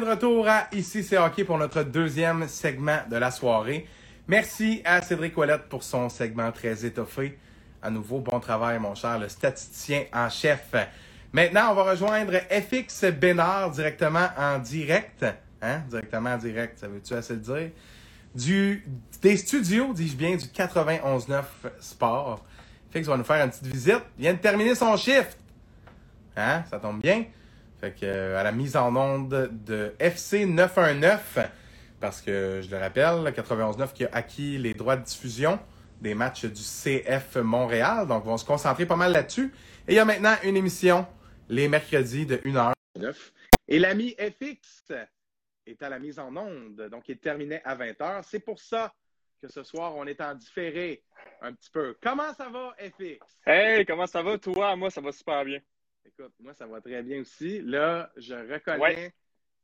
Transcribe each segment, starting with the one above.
de retour à Ici c'est hockey pour notre deuxième segment de la soirée. Merci à Cédric Ouellette pour son segment très étoffé. À nouveau, bon travail, mon cher, le statisticien en chef. Maintenant, on va rejoindre FX Bénard directement en direct. Hein? Directement en direct, ça veut-tu assez le dire? Du, des studios, dis-je bien, du 91.9 Sport. FX va nous faire une petite visite. Il vient de terminer son shift. Hein? Ça tombe bien. Fait que, euh, à la mise en onde de FC 919, parce que je le rappelle, le 91.9 qui a acquis les droits de diffusion des matchs du CF Montréal. Donc, on va se concentrer pas mal là-dessus. Et il y a maintenant une émission les mercredis de 1h. Et l'ami FX est à la mise en onde, donc il terminé à 20h. C'est pour ça que ce soir, on est en différé un petit peu. Comment ça va, FX? Hey, comment ça va, toi? Moi, ça va super bien. Écoute, moi, ça va très bien aussi. Là, je reconnais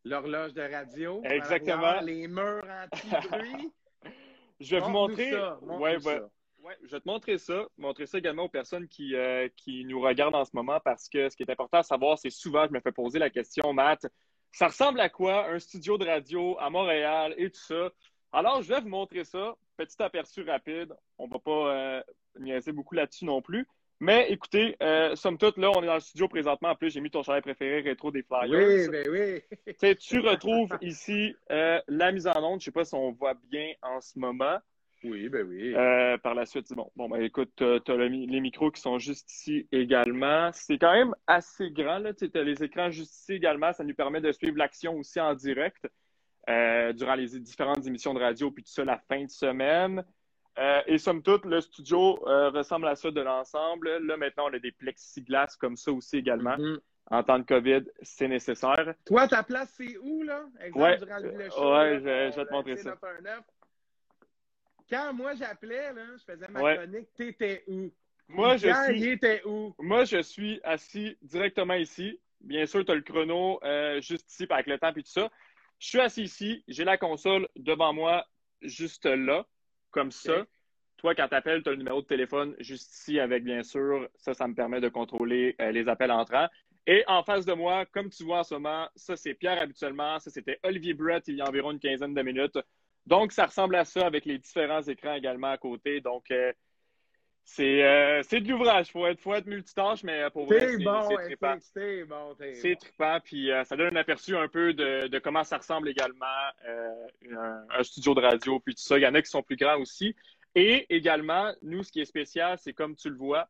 l'horloge de radio. Exactement. Les murs anti-bruit. je vais vous montrer. Ouais, ouais, je vais te montrer ça. Montrer ça également aux personnes qui, euh, qui nous regardent en ce moment parce que ce qui est important à savoir, c'est souvent, je me fais poser la question, Matt, ça ressemble à quoi un studio de radio à Montréal et tout ça? Alors, je vais vous montrer ça. Petit aperçu rapide. On ne va pas euh, niaiser beaucoup là-dessus non plus. Mais écoutez, euh, somme toute, là, on est dans le studio présentement. En plus, j'ai mis ton chalet préféré rétro des Flyers. Oui, ben oui. tu retrouves ici euh, la mise en onde. Je ne sais pas si on voit bien en ce moment. Oui, ben oui. Euh, par la suite, bon, bon ben, écoute, tu as, les micros qui sont juste ici également. C'est quand même assez grand. Tu as les écrans juste ici également. Ça nous permet de suivre l'action aussi en direct durant les différentes émissions de radio, puis tout ça la fin de semaine. Euh, et somme toute, le studio euh, ressemble à ça de l'ensemble. Là, maintenant, on a des plexiglas comme ça aussi également. Mm-hmm. En temps de COVID, c'est nécessaire. Toi, ta place, c'est où, là? Exemple, ouais, durant le show, ouais je, vais te montrer ça. Quand moi, j'appelais, là, je faisais ma chronique, t'étais où? Moi, je suis... était où? Moi, je suis assis directement ici. Bien sûr, tu as le chrono euh, juste ici, avec le temps et tout ça. Je suis assis ici, j'ai la console devant moi, juste là comme ça. Toi, quand tu appelles, tu as le numéro de téléphone juste ici avec, bien sûr, ça, ça me permet de contrôler euh, les appels entrants. Et en face de moi, comme tu vois en ce moment, ça, c'est Pierre habituellement. Ça, c'était Olivier Brett il y a environ une quinzaine de minutes. Donc, ça ressemble à ça avec les différents écrans également à côté. Donc, euh, euh, c'est de l'ouvrage. Il faut être, faut être multitâche, mais pour vrai, c'est bon, trippant. C'est bon, C'est trippant, puis ça donne un aperçu un peu de, comment ça ressemble également un, un, studio de radio, puis tout ça. Il y en a qui sont plus grands aussi. Et également, nous, ce qui est spécial, c'est comme tu le vois,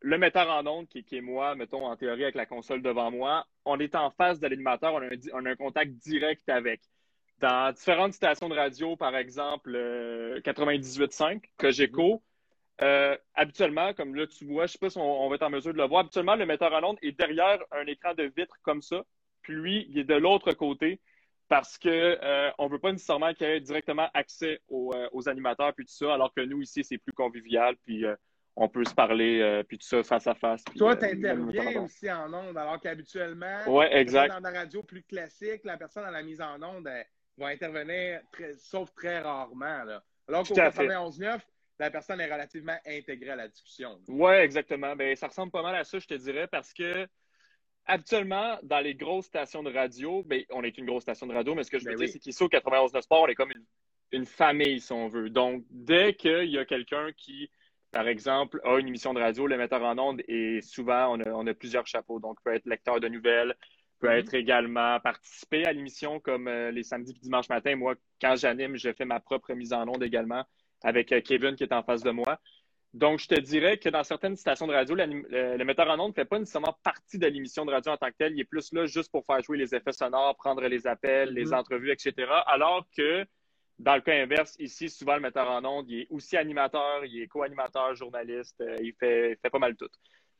le metteur en ondes, qui, est moi, mettons en théorie avec la console devant moi, on est en face de l'animateur, on, a un contact direct avec. Dans différentes stations de radio, par exemple 98.5, que j'écho, euh, habituellement, comme là tu vois, je ne sais pas si on, va être en mesure de le voir, habituellement le metteur en ondes est derrière un écran de vitre comme ça, puis lui, il est de l'autre côté parce qu'on euh, ne veut pas nécessairement qu'il y ait directement accès euh, aux, animateurs puis tout ça, alors que nous, ici, c'est plus convivial, puis euh, on peut se parler, puis tout ça, face à face. Toi, tu interviens aussi en ondes, alors qu'habituellement, ouais, dans la radio plus classique, la personne à la mise en onde va intervenir, sauf très rarement. Là. Alors qu'au 91.9, la personne est relativement intégrée à la discussion. Oui, exactement. Ben, ça ressemble pas mal à ça, je te dirais, parce que Habituellement, dans les grosses stations de radio, ben, on est une grosse station de radio, mais ce que je veux ben dire, c'est qu'ici au 91 Sport, on est comme une, famille, si on veut. Donc, dès qu'il y a quelqu'un qui, par exemple, a une émission de radio, le metteur en ondes, et souvent, on a, plusieurs chapeaux. Donc, peut être lecteur de nouvelles, peut mm-hmm. être également participer à l'émission comme euh, les samedis et dimanches matin. Moi, quand j'anime, je fais ma propre mise en onde également avec euh, Kevin qui est en face de moi. Donc, je te dirais que dans certaines stations de radio, le, metteur en ondes ne fait pas nécessairement partie de l'émission de radio en tant que tel. Il est plus là juste pour faire jouer les effets sonores, prendre les appels, les mm-hmm. entrevues, etc. Alors que dans le cas inverse, ici, souvent, le metteur en ondes, il est aussi animateur, il est co-animateur, journaliste, euh, il fait, fait pas mal tout.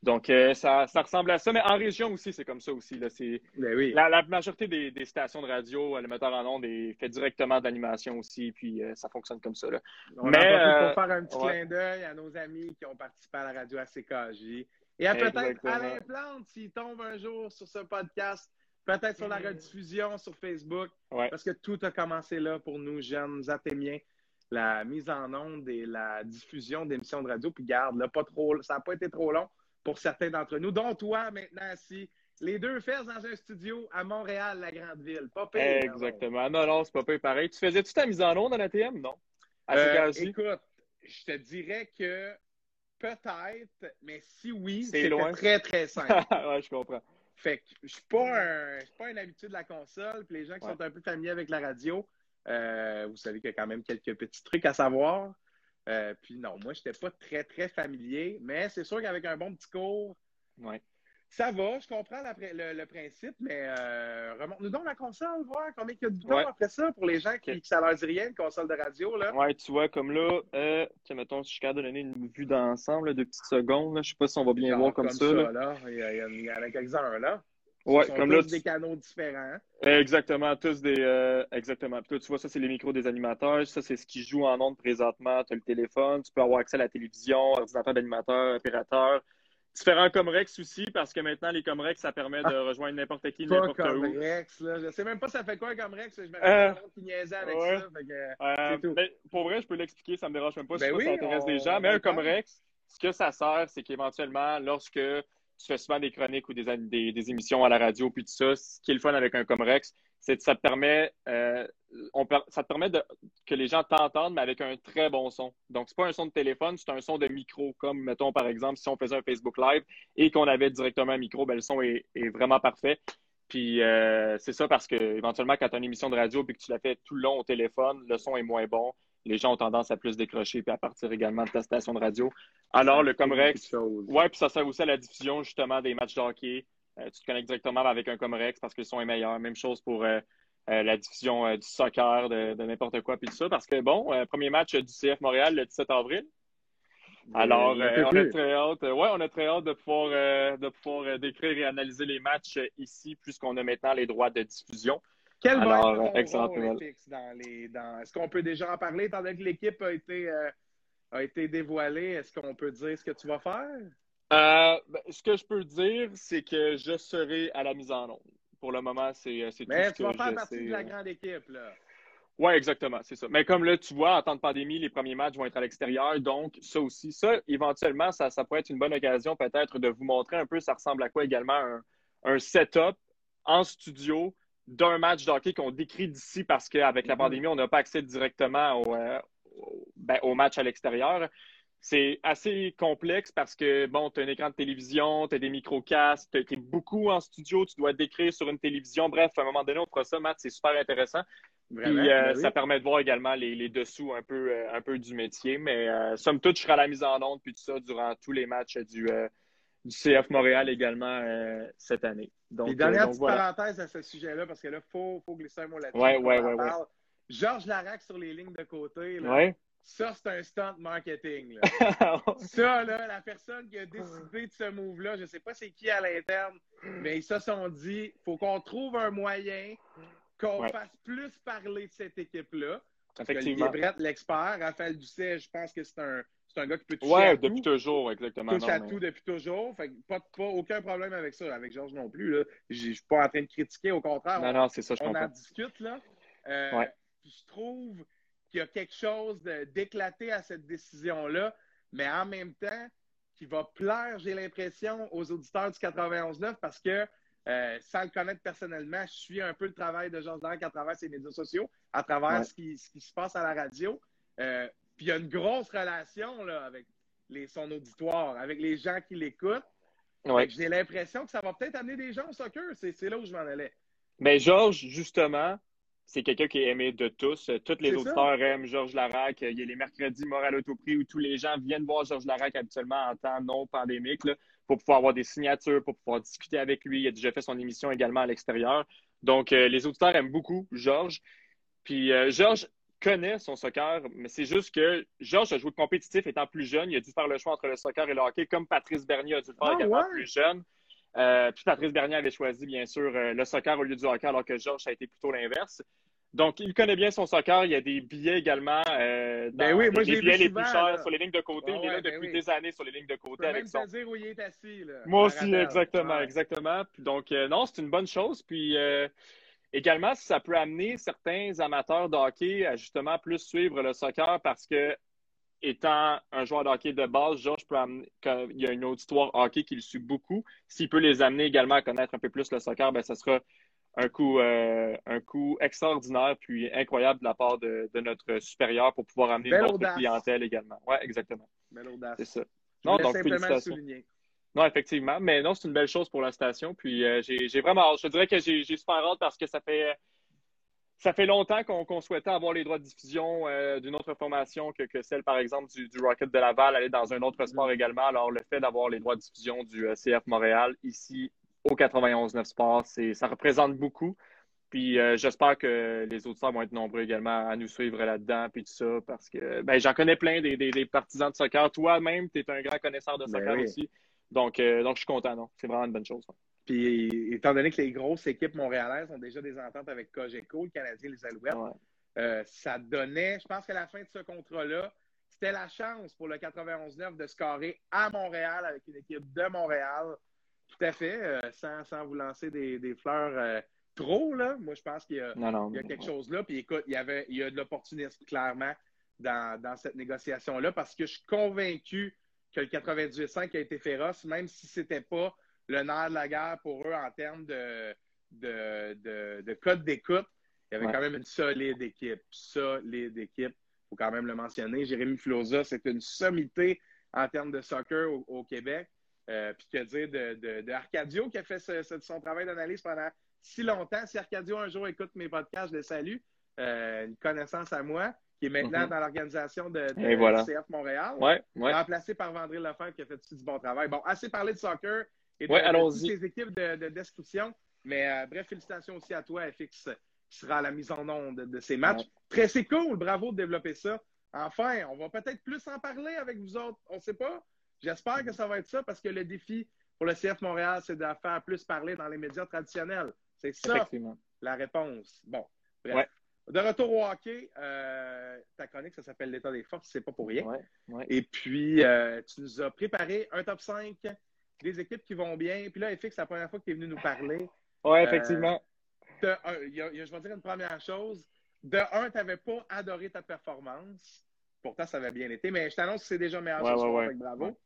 Donc, euh, ça, ressemble à ça. Mais en région aussi, c'est comme ça aussi. Là. Ben la, majorité des, stations de radio, le metteur en ondes est fait directement d'animation aussi, puis euh, ça fonctionne comme ça. Là. On mais, euh, pour faire un petit clin d'œil à nos amis qui ont participé à la radio à CKJ. Et à peut-être Alain Plante, s'il tombe un jour sur ce podcast, peut-être sur la mm. rediffusion sur Facebook, parce que tout a commencé là pour nous, jeunes athémiens la mise en onde et la diffusion d'émissions de radio. Puis garde, là, pas trop, ça n'a pas été trop long pour certains d'entre nous, dont toi maintenant, si les deux fesses dans un studio à Montréal, la grande ville. Pas pire. Exactement. Non, non, c'est pas pire pareil. Tu faisais-tu ta mise en onde dans la TM? Non. Euh, écoute, je te dirais que peut-être, mais si oui, c'est très, très simple. ouais, je comprends. Fait que je suis pas un, suis pas un habitué de la console. Puis les gens qui sont un peu familiers avec la radio, euh, vous savez qu'il y a quand même quelques petits trucs à savoir. Euh, puis non, moi, je n'étais pas très, très familier, mais c'est sûr qu'avec un bon petit cours, ouais. ça va, je comprends le, principe, mais euh, remonte-nous donc la console, voir combien il y a de boutons après ça pour les gens qui, ça leur dit rien, une console de radio. Là. Ouais, tu vois, comme là, euh, mettons, si je suis capable de donner une vue d'ensemble de petites secondes, là, je sais pas si on va bien voir comme, ça. là. Il, y a, il y en a quelques-uns là. Ouais, comme là. des canaux différents. Exactement, tous des. Euh, exactement. Puis tu vois, ça, c'est les micros des animateurs. Ça, c'est ce qui joue en ondes présentement. Tu as le téléphone, tu peux avoir accès à la télévision, ordinateur d'animateur, opérateur. Différents Comrex aussi, parce que maintenant, les Comrex, ça permet de ah. rejoindre n'importe qui, n'importe où. Comrex, là. Je sais même pas ça fait quoi un Comrex. Je me euh, qui niaisait avec ça. euh, tout. Ben, pour vrai, je peux l'expliquer, ça me dérange même pas si ben ça intéresse des gens. Mais un Comrex, ce que ça sert, c'est qu'éventuellement, lorsque tu fais souvent des chroniques ou des, émissions à la radio, puis tout ça. Ce qui est le fun avec un Comrex, c'est que ça te permet, euh, ça te permet que les gens t'entendent, mais avec un très bon son. Donc, c'est pas un son de téléphone, c'est un son de micro, comme, mettons, par exemple, si on faisait un Facebook Live et qu'on avait directement un micro, ben, le son est, vraiment parfait. Puis, euh, c'est ça parce que, éventuellement, quand tu as une émission de radio et que tu la fais tout le long au téléphone, le son est moins bon les gens ont tendance à plus décrocher puis à partir également de ta station de radio. Alors, le Comrex, ouais, puis ça sert aussi à la diffusion justement des matchs de hockey. Euh, tu te connectes directement avec un Comrex parce que le son est meilleur. Même chose pour euh, euh, la diffusion du soccer, de, n'importe quoi, puis tout ça. Parce que, bon, premier match du CF Montréal le 17 avril. Alors, on a très hâte. ouais, on a très hâte de pouvoir, de pouvoir décrire et analyser les matchs ici, puisqu'on a maintenant les droits de diffusion. Quel Alors, va être dans les. Dans... Est-ce qu'on peut déjà en parler, étant donné que l'équipe a été, euh, a été dévoilée? Est-ce qu'on peut dire ce que tu vas faire? Euh, ben, ce que je peux dire, c'est que je serai à la mise en onde. Pour le moment, c'est euh, tout Mais tu vas faire partie de la grande équipe, là. Oui, exactement, c'est ça. Mais comme là, tu vois, en temps de pandémie, les premiers matchs vont être à l'extérieur. Donc, ça aussi, ça, éventuellement, ça, ça pourrait être une bonne occasion peut-être de vous montrer un peu ça ressemble à quoi également un, un setup en studio d'un match d'hockey qu'on décrit d'ici parce qu'avec la mhm. pandémie, on n'a pas accès directement euh, ben, au, match à l'extérieur. C'est assez complexe parce que, bon, tu as un écran de télévision, tu as des microcastes, tu es beaucoup en studio, tu dois décrire sur une télévision. Bref, à un moment donné, on fera ça, Matt, c'est super intéressant. Puis euh, ben ça permet de voir également les, dessous un peu, euh, un peu du métier. Mais somme toute, je serai à la mise en onde puis tout ça durant tous les matchs du, du CF Montréal également euh, cette année. Donc, dernière euh, petite parenthèse à ce sujet-là, parce que là, il faut, faut, glisser un mot là-dessus. Ouais, ouais, ouais, ouais, Georges Larac sur les lignes de côté, là, ça, c'est un stunt marketing. ça, là, la personne qui a décidé de ce move-là, je ne sais pas c'est qui à l'interne, mais ils se sont dit faut qu'on trouve un moyen qu'on fasse plus parler de cette équipe-là. Effectivement. Brett, l'expert, Raphaël Doucet, je pense que c'est un, c'est un gars qui peut toucher ouais, à depuis toujours, exactement. Touche à tout depuis toujours. Fait pas, pas, aucun problème avec ça, avec Georges non plus. Je ne suis pas en train de critiquer, au contraire. Non, on, non, c'est ça, je On en discute, là. Euh, je trouve qu'il y a quelque chose d'éclaté à cette décision-là, mais en même temps, qui va plaire, j'ai l'impression, aux auditeurs du 91.9 parce que, euh, sans le connaître personnellement, je suis un peu le travail de Georges Larac à travers ses médias sociaux, à travers ce, qui, ce, qui, se passe à la radio. Euh, puis il y a une grosse relation là, avec les, son auditoire, avec les gens qui l'écoutent. J'ai l'impression que ça va peut-être amener des gens au soccer. C'est là où je m'en allais. Mais Georges, justement, c'est quelqu'un qui est aimé de tous. Tous les auditeurs aiment Georges Larac. Il y a les mercredis Moral Autoprix où tous les gens viennent voir Georges Larac habituellement en temps non pandémique pour pouvoir avoir des signatures, pour pouvoir discuter avec lui. Il a déjà fait son émission également à l'extérieur. Donc, euh, les auditeurs aiment beaucoup Georges. Puis, euh, Georges, connaît son soccer, mais c'est juste que Georges a joué compétitif étant plus jeune. Il a dû faire le choix entre le soccer et le hockey, comme Patrice Bernier a dû le faire ah, également plus jeune. Euh, puis Patrice Bernier avait choisi, bien sûr, euh, le soccer au lieu du hockey, alors que Georges a été plutôt l'inverse. Donc, il connaît bien son soccer. Il y a des billets également. Euh, ben oui, moi, les billets les plus chers sur les lignes de côté. il est là ben depuis des années sur les lignes de côté. avec même dire où il est assis. moi aussi, exactement, exactement. donc, non, c'est une bonne chose. Puis, Également, ça peut amener certains amateurs de hockey à justement plus suivre le soccer parce que étant un joueur de hockey de base, Georges peut amener, il y a une auditoire hockey qui le suit beaucoup. S'il peut les amener également à connaître un peu plus le soccer, ben, ça sera un coup, euh, un coup extraordinaire puis incroyable de la part de, notre supérieur pour pouvoir amener une autre clientèle également. Oui, exactement. C'est ça. non, donc, félicitations. Non, effectivement. Mais non, c'est une belle chose pour la station. Puis euh, j'ai vraiment hâte. Je dirais que j'ai super hâte parce que ça fait ça fait longtemps qu'on souhaitait avoir les droits de diffusion euh, d'une autre formation que, celle, par exemple, du, Rocket de Laval, aller dans un autre mm-hmm. sport également. Alors, le fait d'avoir les droits de diffusion du euh, CF Montréal ici au 91-9 Sports, ça représente beaucoup. Puis euh, j'espère que les auditeurs vont être nombreux également à nous suivre là-dedans, puis tout ça, parce que ben, j'en connais plein des, partisans de soccer. Toi-même, tu es un grand connaisseur de ben soccer aussi. Donc, donc, je suis content, non? C'est vraiment une bonne chose. Puis, étant donné que les grosses équipes montréalaises ont déjà des ententes avec Cogeco, le Canadien, les Alouettes, euh, ça donnait, je pense qu'à la fin de ce contrat-là, c'était la chance pour le 91-9 de scorer à Montréal avec une équipe de Montréal. Tout à fait, euh, sans, vous lancer des, fleurs euh, trop, là. Moi, je pense qu'il y a, quelque chose là. Puis écoute, il y, avait, il y a de l'opportunisme, clairement, dans, dans cette négociation-là, parce que je suis convaincu que le 98-5 a été féroce, même si ce n'était pas le nerf de la guerre pour eux en termes de, de, de, code d'écoute. Il y avait quand même une solide équipe. Solide équipe. Il faut quand même le mentionner. Jérémy Filosa, c'est une sommité en termes de soccer au, Québec. Euh, puis que dire de, de, Arcadio qui a fait son travail d'analyse pendant si longtemps. Si Arcadio un jour écoute mes podcasts, je le salue. Euh, une connaissance à moi, qui est maintenant mm-hmm. dans l'organisation de, de CF Montréal. Ouais, Remplacé par Vandré Lefebvre qui a fait du bon travail. Bon, assez parlé de soccer et ouais, toutes équipes de, description. Mais euh, bref, félicitations aussi à toi, FX, qui sera à la mise en onde de, ces matchs. Très c'est cool, bravo de développer ça. Enfin, on va peut-être plus en parler avec vous autres. On ne sait pas. J'espère que ça va être ça parce que le défi pour le CF Montréal, c'est de faire plus parler dans les médias traditionnels. C'est ça la réponse. Bon, bref. De retour au hockey, euh, ta chronique, ça s'appelle l'état des forces, c'est pas pour rien. Et puis, euh, tu nous as préparé un top 5 des équipes qui vont bien. Puis là, FX, c'est la première fois que tu es venu nous parler. Oui, effectivement. Euh, je vais dire une première chose. De un, tu n'avais pas adoré ta performance. Pourtant, ça avait bien été. Mais je t'annonce que c'est déjà meilleur ce soir, bravo.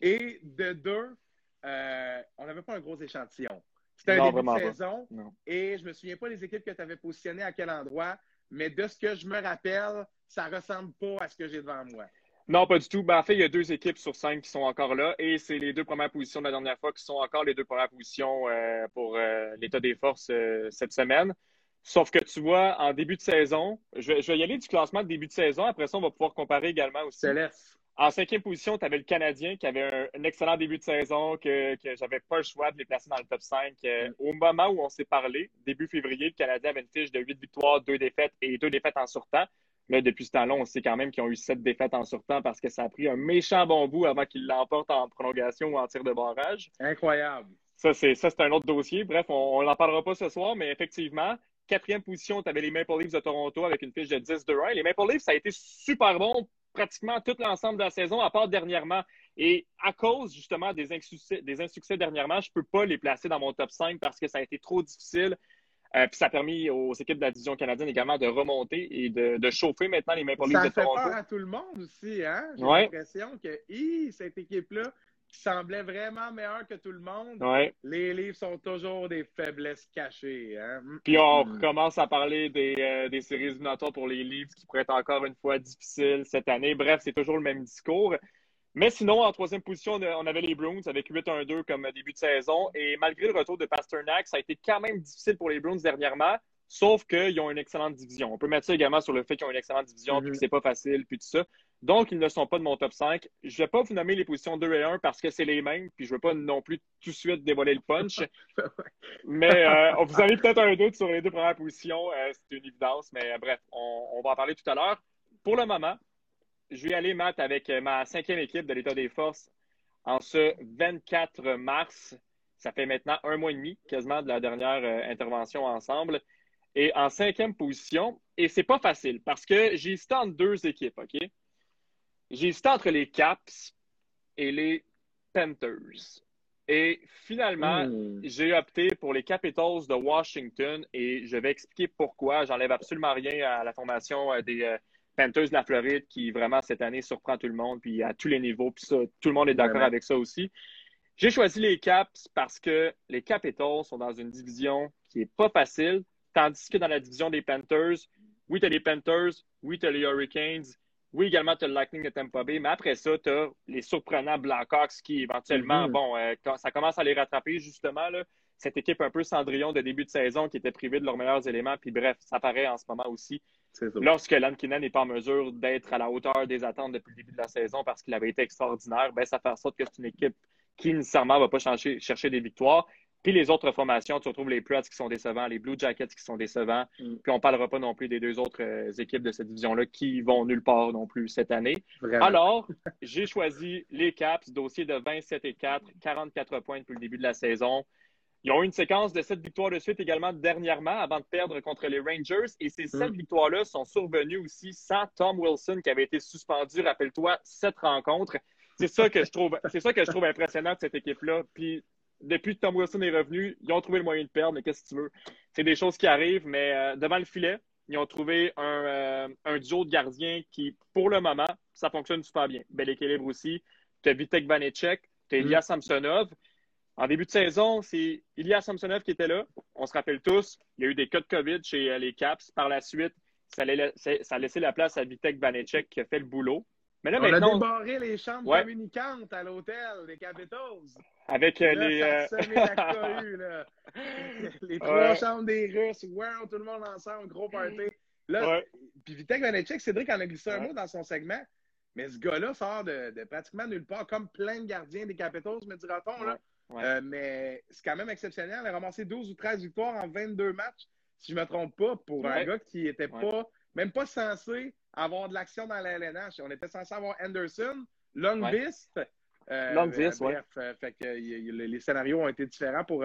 Et de deux, on n'avait pas un gros échantillon. C'était un début de saison. Et je ne me souviens pas des équipes que tu avais positionnées à quel endroit. Mais de ce que je me rappelle, ça ne ressemble pas à ce que j'ai devant moi. Non, pas du tout. Ben, en fait, il y a deux équipes sur cinq qui sont encore là et c'est les deux premières positions de la dernière fois qui sont encore les deux premières positions euh, pour euh, l'état des forces euh, cette semaine. Sauf que tu vois, en début de saison, je vais, y aller du classement de début de saison. Après ça, on va pouvoir comparer également aussi. En cinquième position, tu avais le Canadien qui avait un, excellent début de saison, que, que j'avais pas le choix de les placer dans le top 5. Mm. Au moment où on s'est parlé, début février, le Canadien avait une fiche de 8 victoires, 2 défaites et 2 défaites en sortant. Là, depuis ce temps-là, on sait quand même qu'ils ont eu sept défaites en sortant parce que ça a pris un méchant bon bout avant qu'ils l'emportent en prolongation ou en tir de barrage. Incroyable. Ça, c'est, ça, c'est un autre dossier. Bref, on n'en parlera pas ce soir, mais effectivement, quatrième position, tu avais les Maple Leafs de Toronto avec une fiche de 10 de 1. Les Maple Leafs, ça a été super bon pratiquement tout l'ensemble de la saison, à part dernièrement. Et à cause justement des insuccès, des insuccès dernièrement, je ne peux pas les placer dans mon top 5 parce que ça a été trop difficile. Euh, puis ça a permis aux équipes de la division canadienne également de remonter et de, chauffer maintenant les Maple Leafs de Toronto. Ça fait peur à tout le monde aussi, hein? J'ai l'impression que cette équipe-là, qui semblait vraiment meilleure que tout le monde, les livres sont toujours des faiblesses cachées. Hein? Puis on mm. recommence à parler des, euh, des séries éliminatoires pour les livres qui pourraient être encore une fois difficiles cette année. Bref, c'est toujours le même discours. Mais sinon, en troisième position, on avait les Bruins avec 8-1-2 comme début de saison. Et malgré le retour de Pasternak, ça a été quand même difficile pour les Bruins dernièrement, sauf qu'ils ont une excellente division. On peut mettre ça également sur le fait qu'ils ont une excellente division, puis que c'est pas facile, puis tout ça. Donc, ils ne sont pas de mon top 5. Je ne vais pas vous nommer les positions 2 et 1 parce que c'est les mêmes, puis je ne veux pas non plus tout de suite dévoiler le punch. mais euh, vous avez peut-être un doute sur les deux premières positions, euh, c'est une évidence, mais euh, bref, on va en parler tout à l'heure. Pour le moment, je vais aller, Matt, avec euh, ma cinquième équipe de l'État des forces en ce 24 mars. Ça fait maintenant un mois et demi, quasiment, de la dernière euh, intervention ensemble. Et en cinquième position, et c'est pas facile parce que j'ai hésité entre deux équipes, OK? J'ai hésité entre les Caps et les Panthers. Et finalement, hmm. j'ai opté pour les Capitals de Washington et je vais expliquer pourquoi. J'enlève absolument rien à la formation euh, des, Panthers de la Floride qui vraiment cette année surprend tout le monde, puis à tous les niveaux, puis ça, tout le monde est d'accord avec ça aussi. J'ai choisi les Caps parce que les Capitals sont dans une division qui n'est pas facile, tandis que dans la division des Panthers, oui, tu as les Panthers, oui, tu as les Hurricanes, oui, également, tu as le Lightning de Tampa Bay, mais après ça, tu as les surprenants Blackhawks qui, éventuellement, mm-hmm. bon, euh, ça commence à les rattraper, justement, là, cette équipe un peu cendrillon de début de saison qui était privée de leurs meilleurs éléments. Puis bref, ça paraît en ce moment aussi. Lorsque Lankinen n'est pas en mesure d'être à la hauteur des attentes depuis le début de la saison parce qu'il avait été extraordinaire, ben, ça fait en sorte que c'est une équipe qui nécessairement ne va pas chercher, chercher des victoires. Puis les autres formations, tu retrouves les Preds qui sont décevants, les Blue Jackets qui sont décevants. Mm. Puis on ne parlera pas non plus des deux autres euh, équipes de cette division-là qui vont nulle part non plus cette année. Alors, j'ai choisi les Caps, dossier de 27 et 4, 44 points depuis le début de la saison. Ils ont eu une séquence de sept victoires de suite également dernièrement avant de perdre contre les Rangers. Et ces sept mm. victoires-là sont survenues aussi sans Tom Wilson qui avait été suspendu, rappelle-toi, sept rencontres. C'est ça que je trouve, c'est ça que je trouve impressionnant de cette équipe-là. Puis depuis que Tom Wilson est revenu, ils ont trouvé le moyen de perdre, mais qu'est-ce que tu veux? C'est des choses qui arrivent, mais euh, devant le filet, ils ont trouvé un, euh, duo de gardiens qui, pour le moment, ça fonctionne super bien. Bel équilibre aussi. Tu as Vitek Vanecek, tu as Ilya mm. Samsonov. En début de saison, c'est Ilya Samsonov qui était là. On se rappelle tous, il y a eu des cas de COVID chez euh, les Caps. Par la suite, ça, a laissé la place à Vitek Vanecek qui a fait le boulot. Mais là, On a débarré les chambres communicantes à l'hôtel des Capitals. Avec euh, les. Euh, là. les trois chambres des Russes. Wow, tout le monde ensemble, gros party. Là, puis Vitek Vanecek, Cédric en a glissé un mot dans son segment. Mais ce gars-là sort de, de, pratiquement nulle part, comme plein de gardiens des Capitals, me dira-t-on. Là. Euh, mais c'est quand même exceptionnel. Il a ramassé 12 ou 13 victoires en 22 matchs, si je ne me trompe pas, pour un gars qui n'était pas, même pas censé avoir de l'action dans la LNH. On était censé avoir Anderson, Longvist. Euh, Longvist, euh, bref, fait que, les scénarios ont été différents pour,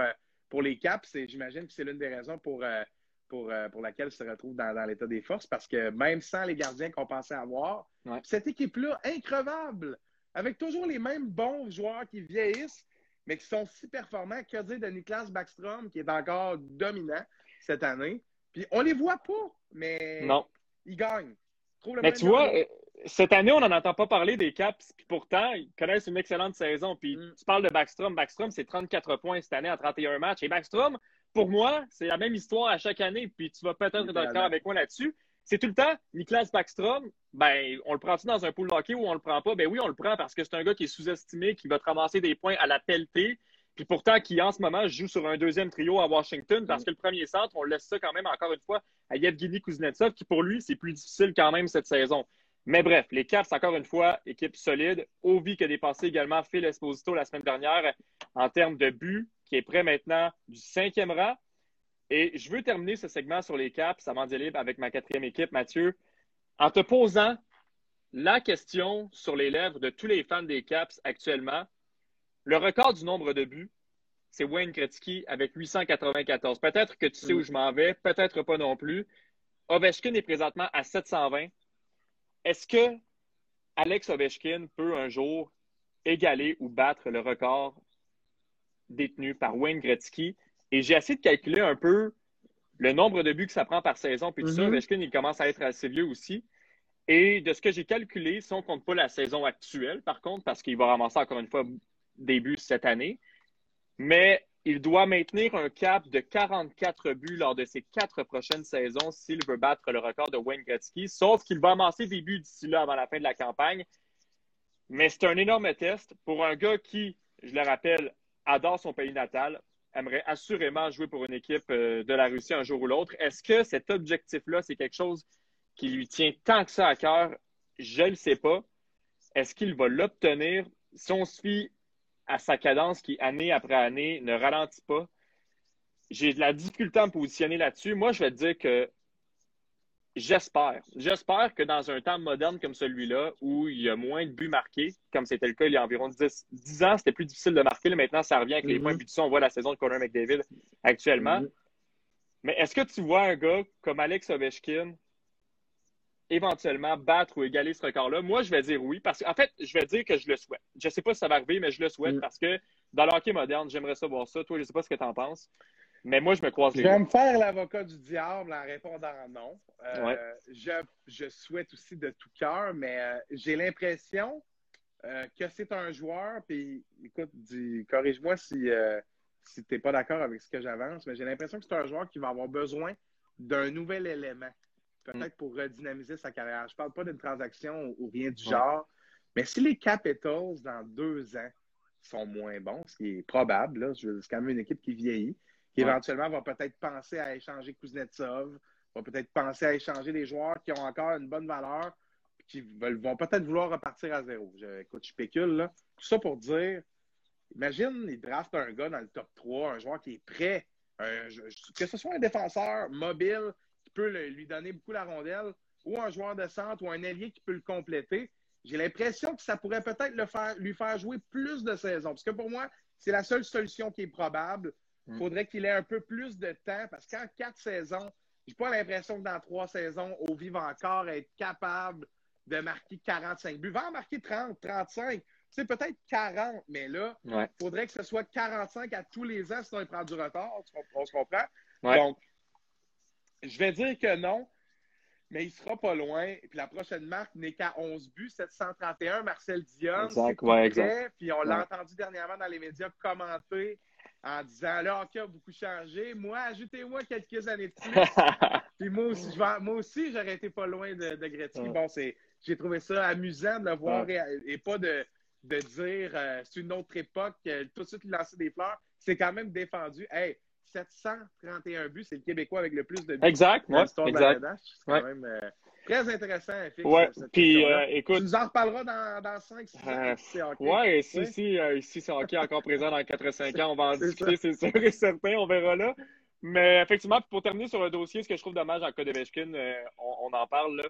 pour les Caps et j'imagine que c'est l'une des raisons pour, pour, pour laquelle ils se retrouvent dans, dans l'état des forces parce que même sans les gardiens qu'on pensait avoir, cette équipe-là, increvable, avec toujours les mêmes bons joueurs qui vieillissent, mais qui sont si performants. Que dire de Niklas Backstrom, qui est encore dominant cette année? Puis on les voit pas, mais non. ils gagnent. Mais tu vois, cette année, on n'en entend pas parler des Caps, puis pourtant, ils connaissent une excellente saison. Puis mm. tu parles de Backstrom. Backstrom, c'est 34 points cette année en 31 matchs. Et Backstrom, pour moi, c'est la même histoire à chaque année. Puis tu vas peut-être être d'accord avec moi là-dessus c'est tout le temps Niklas Backstrom, ben, on le prend-tu dans un pool hockey ou on le prend pas? Ben oui, on le prend parce que c'est un gars qui est sous-estimé, qui va te ramasser des points à la pelletée, puis pourtant qui en ce moment joue sur un deuxième trio à Washington parce que le premier centre, on laisse ça quand même encore une fois à Yevgeny Kuznetsov, qui pour lui, c'est plus difficile quand même cette saison. Mais bref, les Caps, encore une fois, équipe solide. Ovi qui a dépassé également Phil Esposito la semaine dernière en termes de but, qui est prêt maintenant du cinquième rang. Et je veux terminer ce segment sur les caps, m'en dit libre avec ma quatrième équipe, Mathieu, en te posant la question sur les lèvres de tous les fans des caps actuellement. Le record du nombre de buts, c'est Wayne Gretzky avec 894. Peut-être que tu sais où je m'en vais, peut-être pas non plus. Ovechkin est présentement à 720. Est-ce que Alex Ovechkin peut un jour égaler ou battre le record détenu par Wayne Gretzky? Et j'ai essayé de calculer un peu le nombre de buts que ça prend par saison. Puis tout ça, Ovechkin, mm-hmm. il commence à être assez vieux aussi. Et de ce que j'ai calculé, si on ne compte pas la saison actuelle, par contre, parce qu'il va ramasser encore une fois des buts cette année, mais il doit maintenir un cap de 44 buts lors de ses quatre prochaines saisons s'il veut battre le record de Wayne Gretzky, sauf qu'il va amasser des buts d'ici là avant la fin de la campagne. Mais c'est un énorme test pour un gars qui, je le rappelle, adore son pays natal, aimerait assurément jouer pour une équipe euh, de la Russie un jour ou l'autre. Est-ce que cet objectif-là, c'est quelque chose qui lui tient tant que ça à cœur? Je ne le sais pas. Est-ce qu'il va l'obtenir? Si on se fie à sa cadence qui, année après année, ne ralentit pas, j'ai de la difficulté à me positionner là-dessus. Moi, je vais te dire que J'espère. J'espère que dans un temps moderne comme celui-là, où il y a moins de buts marqués, comme c'était le cas il y a environ 10, ans, c'était plus difficile de marquer. maintenant, ça revient avec les points de buts. On voit la saison de Conor McDavid actuellement. Mm-hmm. Mais est-ce que tu vois un gars comme Alex Ovechkin éventuellement battre ou égaler ce record-là? Moi, je vais dire oui, parce qu'en fait, je vais dire que je le souhaite. Je ne sais pas si ça va arriver, mais je le souhaite mm. parce que dans le hockey moderne, j'aimerais ça voir ça. Toi, je ne sais pas ce que tu en penses. Mais moi, je me croise les Je vais me faire l'avocat du diable en répondant non. Euh, je, souhaite aussi de tout cœur, mais euh, j'ai l'impression euh, que c'est un joueur, puis écoute, corrige-moi si, si tu n'es pas d'accord avec ce que j'avance, mais j'ai l'impression que c'est un joueur qui va avoir besoin d'un nouvel élément, peut-être pour redynamiser sa carrière. Je ne parle pas d'une transaction ou, rien du genre, mais si les Capitals, dans deux ans, sont moins bons, ce qui est probable, c'est quand même une équipe qui vieillit, qui éventuellement va peut-être penser à échanger Kuznetsov, va peut-être penser à échanger des joueurs qui ont encore une bonne valeur, qui vont peut-être vouloir repartir à zéro. Je, écoute, je spécule, là. Tout ça pour dire, imagine, il draft un gars dans le top 3, un joueur qui est prêt, que ce soit un défenseur mobile peut lui donner beaucoup la rondelle, ou un joueur de centre ou un allié qui peut le compléter. J'ai l'impression que ça pourrait peut-être lui faire jouer plus de saisons. Parce que pour moi, c'est la seule solution qui est probable. Il mm. faudrait qu'il ait un peu plus de temps parce qu'en quatre saisons, j'ai pas l'impression que dans trois saisons, au vivre encore être capable de marquer 45 buts. Va en marquer 30, 35. C'est peut-être 40, mais là, il faudrait que ce soit 45 à tous les ans, sinon il prend du retard. On se comprend? Donc, je vais dire que non, mais il sera pas loin. Puis la prochaine marque n'est qu'à 11 buts, 731. Marcel Dion. Exact, ouais, exact. Puis on l'a entendu dernièrement dans les médias commenter en disant le hockey a beaucoup changé. Moi, ajoutez-moi quelques années de plus. Puis moi aussi, moi aussi, j'aurais été pas loin de, de Gretzky. Bon, c'est, j'ai trouvé ça amusant de le voir et, pas de, de dire euh, c'est une autre époque, euh, tout de suite lancer des fleurs. C'est quand même défendu. Hey, 731 buts, c'est le Québécois avec le plus de buts. Exact, ouais, exact. C'est quand même euh, très intéressant, Fix, Ouais, puis écoute. Tu nous en reparleras dans, dans 5 6 ans. c'est Ouais, si, si, si c'est hockey encore présent dans 4-5 ans, on va en discuter, c'est sûr et certain, on verra là. Mais effectivement, pour terminer sur le dossier, ce que je trouve dommage en cas de Vechkin, on, en parle là,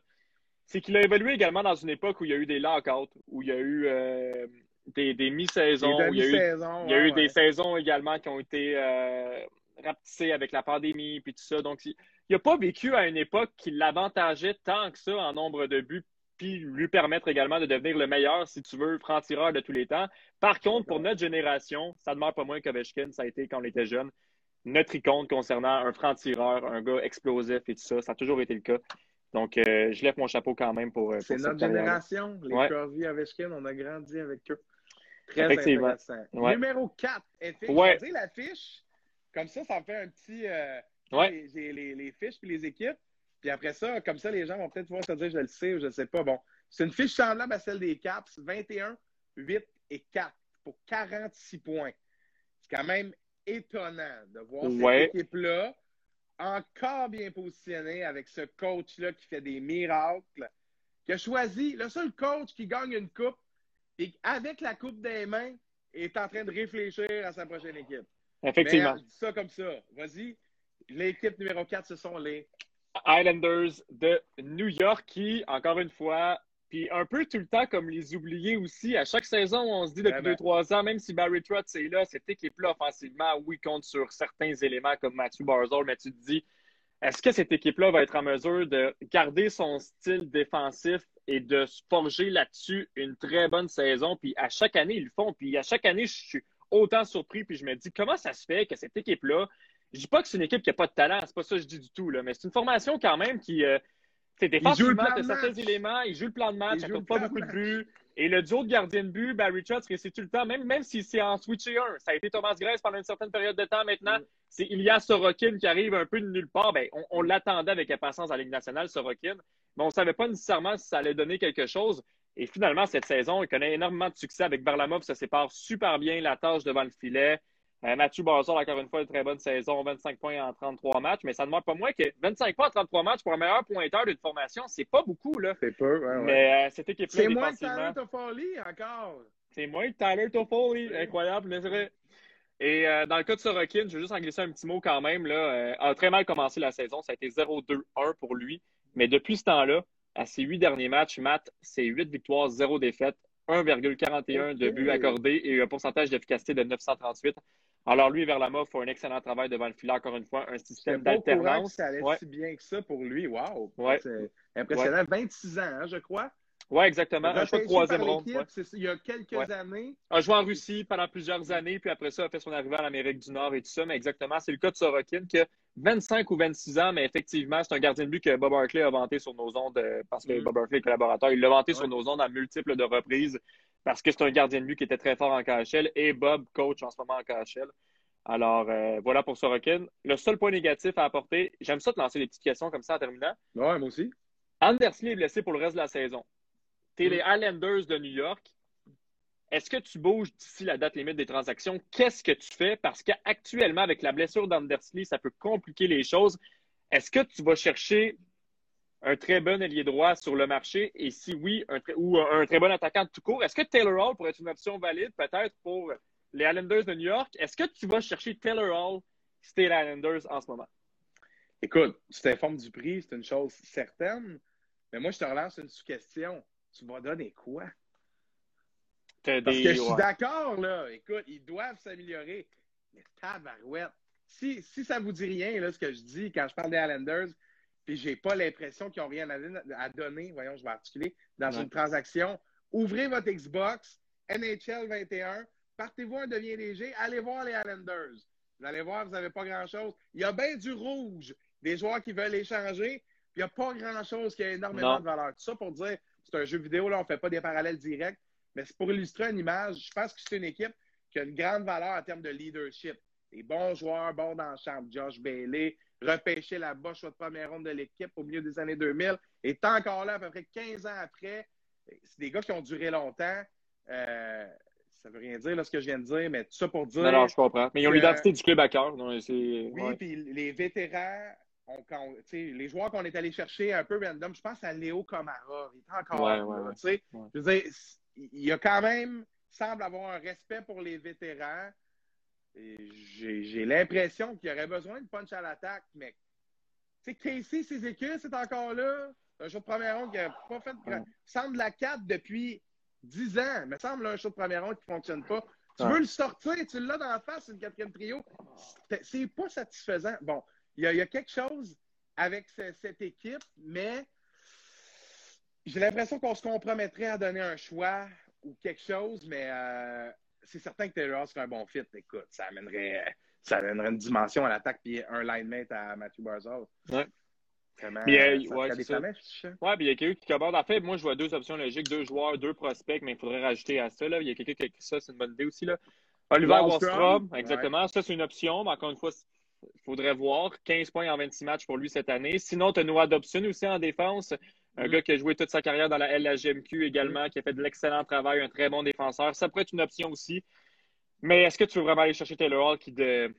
c'est qu'il a évolué également dans une époque où il y a eu des lockouts, où il y a eu euh, des, des mi-saisons, où il y a eu, il y a eu des saisons également qui ont été euh, rapetissées avec la pandémie, puis tout ça. Donc, il n'a pas vécu à une époque qui l'avantageait tant que ça en nombre de buts, puis lui permettre également de devenir le meilleur, si tu veux, franc-tireur de tous les temps. Par contre, pour notre génération, ça ne demeure pas moins qu'Ovechkin, ça a été quand on était jeune, notre icône concernant un franc-tireur, un gars explosif et tout ça. Ça a toujours été le cas. Donc, euh, je lève mon chapeau quand même pour. Euh, C'est notre génération, les ouais. Corvi Ovechkin, on a grandi avec eux. Très intéressant. Numéro 4, FX. Ouais. l'affiche, comme ça, ça me fait un petit. Euh, J'ai les, les, fiches puis les équipes. Puis après ça, comme ça, les gens vont peut-être pouvoir se dire je le sais ou je ne sais pas. Bon, c'est une fiche semblable à celle des Caps 21, 8 et 4 pour 46 points. C'est quand même étonnant de voir cette équipe-là encore bien positionné avec ce coach-là qui fait des miracles, qui a choisi le seul coach qui gagne une coupe et avec la coupe des mains est en train de réfléchir à sa prochaine équipe. Effectivement. Mais, ça comme ça. Vas-y. L'équipe numéro 4, ce sont les Islanders de New York qui, encore une fois, puis un peu tout le temps comme les oubliés aussi. À chaque saison, on se dit depuis deux, trois ans, même si Barry Trotz est là, cette équipe-là, offensivement, oui, compte sur certains éléments comme Matthew Barzell, mais tu te dis, est-ce que cette équipe-là va être en mesure de garder son style défensif et de se forger là-dessus une très bonne saison? Puis à chaque année, ils le font. Puis à chaque année, je suis autant surpris. Puis je me dis, comment ça se fait que cette équipe-là, je dis pas que c'est une équipe qui n'a pas de talent, c'est pas ça que je dis du tout, là, mais c'est une formation quand même qui, euh, défensivement, certains éléments, il joue le plan de match, il ne pas beaucoup de buts. Et le duo de gardien de but, Barry Trotz réussit tout le temps, même, même si c'est en switcher un. Ça a été Thomas Grace pendant une certaine période de temps maintenant. Mm. C'est Ilya Sorokin qui arrive un peu de nulle part. Ben, on, l'attendait avec impatience à la Ligue nationale, Sorokin. Mais on ne savait pas nécessairement si ça allait donner quelque chose. Et finalement, cette saison, il connaît énormément de succès avec Barlamov. Ça sépare super bien la tâche devant le filet. Euh, Mathieu Barzol, encore une fois, une très bonne saison, 25 points en 33 matchs, mais ça ne demande pas moins que 25 points en 33 matchs pour un meilleur pointeur d'une formation, c'est pas beaucoup, là. C'est peu, ouais, Mais euh, cette équipe-là, C'est moins que Tyler Toffoli, encore. C'est moins que Tyler Toffoli, incroyable, mais c'est vrai. Et euh, dans le cas de Sorokin, je vais juste en glisser un petit mot quand même, là, a très mal commencé la saison, ça a été 0-2-1 pour lui, mais depuis ce temps-là, à ses huit derniers matchs, Matt, c'est 8 victoires, 0 défaites, 1,41 de buts accordés et un pourcentage d'efficacité de 938. Alors, lui, Verlama fait un excellent travail devant le filet, encore une fois, un système d'alternance. Ça allait si bien que ça pour lui. Wow! C'est impressionnant. 26 ans, hein, je crois. Oui, exactement. Un choix de troisième ronde. Il y a quelques années. A joué en Russie pendant plusieurs années, puis après ça, a fait son arrivée en Amérique du Nord et tout ça. Mais exactement, c'est le cas de Sorokin qui a 25 ou 26 ans, mais effectivement, c'est un gardien de but que Bob Hartley a vanté sur nos ondes euh, parce que mm. Bob Hartley est collaborateur. Il l'a vanté sur nos ondes à multiples de reprises parce que c'est un gardien de but qui était très fort en KHL et Bob coach en ce moment en KHL. Alors, euh, voilà pour Sorokin. Le seul point négatif à apporter, j'aime ça te lancer des petites questions comme ça en terminant. Ouais, moi aussi. Andersley est blessé pour le reste de la saison. Tu es les Islanders de New York. Est-ce que tu bouges d'ici la date limite des transactions? Qu'est-ce que tu fais? Parce qu'actuellement, avec la blessure d'Andersley, ça peut compliquer les choses. Est-ce que tu vas chercher un très bon ailier droit sur le marché? Et si oui, un ou un très bon attaquant de tout court, est-ce que Taylor Hall pourrait être une option valide peut-être pour les Islanders de New York? Est-ce que tu vas chercher Taylor Hall si tu les Islanders en ce moment? Écoute, tu t'informes du prix, c'est une chose certaine. Mais moi, je te relance une sous-question. Tu vas donner quoi? Parce que je suis d'accord, là. Écoute, ils doivent s'améliorer. Mais tabarouette. Si, si ça vous dit rien, là, ce que je dis quand je parle des Islanders, puis j'ai pas l'impression qu'ils ont rien à, donner, voyons, je vais articuler, dans une transaction, ouvrez votre Xbox, NHL 21, partez-vous un devient léger, allez voir les Islanders. Vous allez voir, vous n'avez pas grand-chose. Il y a bien du rouge, des joueurs qui veulent échanger, puis il n'y a pas grand-chose qui a énormément de valeur. Tout ça pour dire, c'est un jeu vidéo, là, on ne fait pas des parallèles directs, mais c'est pour illustrer une image. Je pense que c'est une équipe qui a une grande valeur en termes de leadership. Des bons joueurs, bons dans le champ. Josh Bailey, repêché la boche de première ronde de l'équipe au milieu des années 2000, est encore là à peu près 15 ans après. C'est des gars qui ont duré longtemps. Euh, ça veut rien dire là, ce que je viens de dire, mais tout ça pour dire. Non, non, je comprends. Mais ils ont l'identité du club à cœur. Oui, puis les vétérans, les joueurs qu'on est allé chercher un peu random, je pense à Léo Comara. Il est encore là. Je veux dire, il y a quand même, semble avoir un respect pour les vétérans. J'ai l'impression qu'il y aurait besoin de punch à l'attaque, mais tu sais, Casey, ses équipes, c'est encore là. Un show de première ronde qui n'a pas fait de. semble la 4 depuis 10 ans. Il me semble un show de première ronde qui ne fonctionne pas. Tu veux le sortir, tu l'as dans la face, une quatrième trio. C'est pas satisfaisant. Bon, il y, a quelque chose avec cette équipe, mais j'ai l'impression qu'on se compromettrait à donner un choix ou quelque chose, mais euh, c'est certain que Taylor serait un bon fit. Écoute, ça amènerait, ça amènerait une dimension à l'attaque et un line mate à Matthew Barzal. Ouais. Vraiment, il y a, ouais, ça. Ouais, puis il y a quelqu'un qui commande. En fait, moi, je vois deux options logiques, deux joueurs, deux prospects, mais il faudrait rajouter à ça. Là. Il y a quelqu'un qui a écrit ça, c'est une bonne idée aussi. Là. Oliver Wallstrom, exactement. Ça, c'est une option, mais encore une fois, faudrait voir. 15 points en 26 matchs pour lui cette année. Sinon, tu as Noah Dobson aussi en défense. Un mm-hmm. gars qui a joué toute sa carrière dans la LHMQ également, mm-hmm. qui a fait de l'excellent travail, un très bon défenseur. Ça pourrait être une option aussi. Mais est-ce que tu veux vraiment aller chercher Taylor Hall qui, de,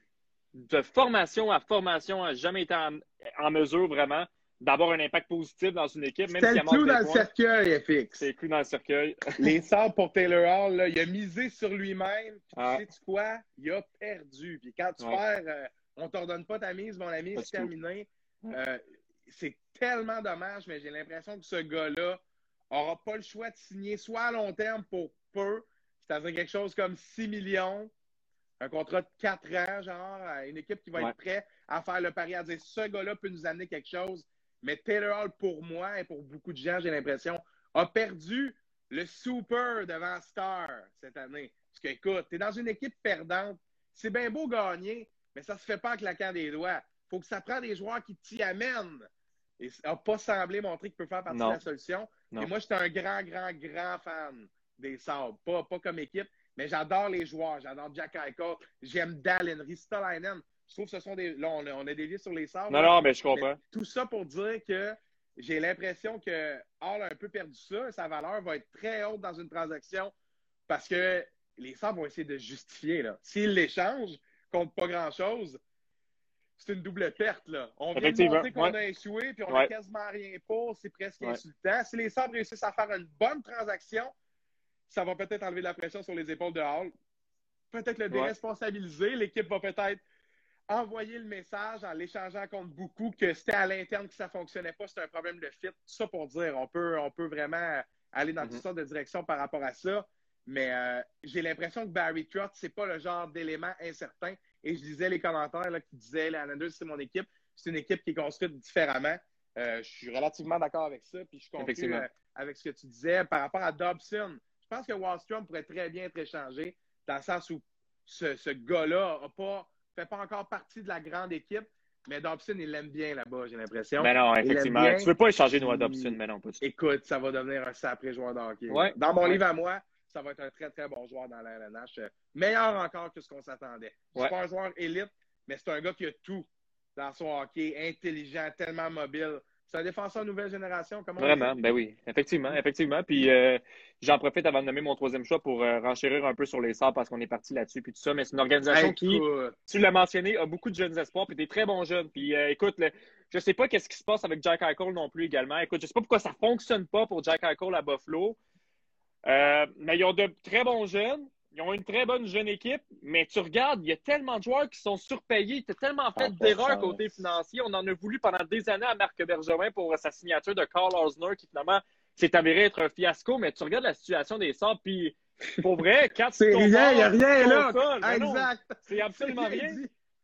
de formation à formation, n'a jamais été en, mesure vraiment d'avoir un impact positif dans une équipe? C'est le clou dans le cercueil, FX. C'est le clou dans le cercueil. Les sorts pour Taylor Hall, là, il a misé sur lui-même. Ah. Tu sais quoi? Il a perdu. Puis quand tu perds, euh, on ne t'ordonne pas ta mise, mon ami, c'est terminé. Euh, c'est tellement dommage, mais j'ai l'impression que ce gars-là n'aura pas le choix de signer soit à long terme pour peu, c'est-à-dire quelque chose comme 6 millions, un contrat de 4 ans, genre, une équipe qui va être prête à faire le pari, à dire ce gars-là peut nous amener quelque chose. Mais Taylor Hall, pour moi et pour beaucoup de gens, j'ai l'impression, a perdu le super devant Star cette année. Parce que, écoute, tu es dans une équipe perdante. C'est bien beau gagner, mais ça se fait pas en claquant des doigts. faut que ça prenne des joueurs qui t'y amènent. Et n'a pas semblé montrer qu'il peut faire partie de la solution. Et moi, j'étais un grand, grand, grand fan des Sabres. Pas, pas comme équipe, mais j'adore les joueurs. J'adore Jack Eichel. J'aime Dallin, Ristolainen. Je trouve que ce sont des. Là, on, on a dévié sur les Sabres. Non, non, mais je comprends. tout ça pour dire que j'ai l'impression que Hall a un peu perdu ça. Sa valeur va être très haute dans une transaction parce que les Sabres vont essayer de justifier. S'ils l'échangent contre pas grand-chose, c'est une double perte. Là. On vient de montrer qu'on a échoué, puis on n'a quasiment rien pour. C'est presque insultant. Si les Sabres réussissent à faire une bonne transaction, ça va peut-être enlever de la pression sur les épaules de Hall. Peut-être le déresponsabiliser. L'équipe va peut-être envoyer le message en l'échangeant contre beaucoup que c'était à l'interne que ça ne fonctionnait pas, c'était un problème de fit. Tout ça pour dire, on peut, on peut vraiment aller dans toutes mm-hmm. sortes de directions par rapport à ça. Mais euh, j'ai l'impression que Barry Trotz, c'est pas le genre d'élément incertain. Et je disais les commentaires là, qui disaient les Islanders, c'est mon équipe. C'est une équipe qui est construite différemment. Euh, je suis relativement d'accord avec ça. Puis je conclue euh, avec ce que tu disais par rapport à Dobson. Je pense que Wallstrom pourrait très bien être échangé dans le sens où ce, gars-là ne fait pas encore partie de la grande équipe. Mais Dobson, il l'aime bien là-bas, j'ai l'impression. Mais non, effectivement. Tu ne veux pas échanger Noah Dobson, mais non, pas Écoute, ça va devenir un sacré joueur de hockey. Dans mon livre à moi, ça va être un très, très bon joueur dans la LNH. Meilleur encore que ce qu'on s'attendait. C'est pas un joueur élite, mais c'est un gars qui a tout dans son hockey, intelligent, tellement mobile. C'est un défenseur nouvelle génération. Comment Vraiment, ben oui, effectivement, effectivement. Puis euh, j'en profite avant de nommer mon troisième choix pour euh, renchérir un peu sur les sorts parce qu'on est parti là-dessus puis tout ça. Mais c'est une organisation qui, tu l'as mentionné, a beaucoup de jeunes espoirs puis des très bons jeunes. Puis euh, écoute, je je sais pas qu'est-ce qui se passe avec Jack Eichel non plus également. Écoute, je sais pas pourquoi ça fonctionne pas pour Jack Eichel à Buffalo. Mais ils ont de très bons jeunes. Ils ont une très bonne jeune équipe, mais tu regardes, il y a tellement de joueurs qui sont surpayés. Tu as tellement fait d'erreurs côté financier. On en a voulu pendant des années à Marc Bergevin pour sa signature de Carl Osner, qui finalement s'est avéré être un fiasco. Mais tu regardes la situation des sorts, puis pour vrai, quatre C'est rien, il n'y a rien là. exact. C'est absolument rien.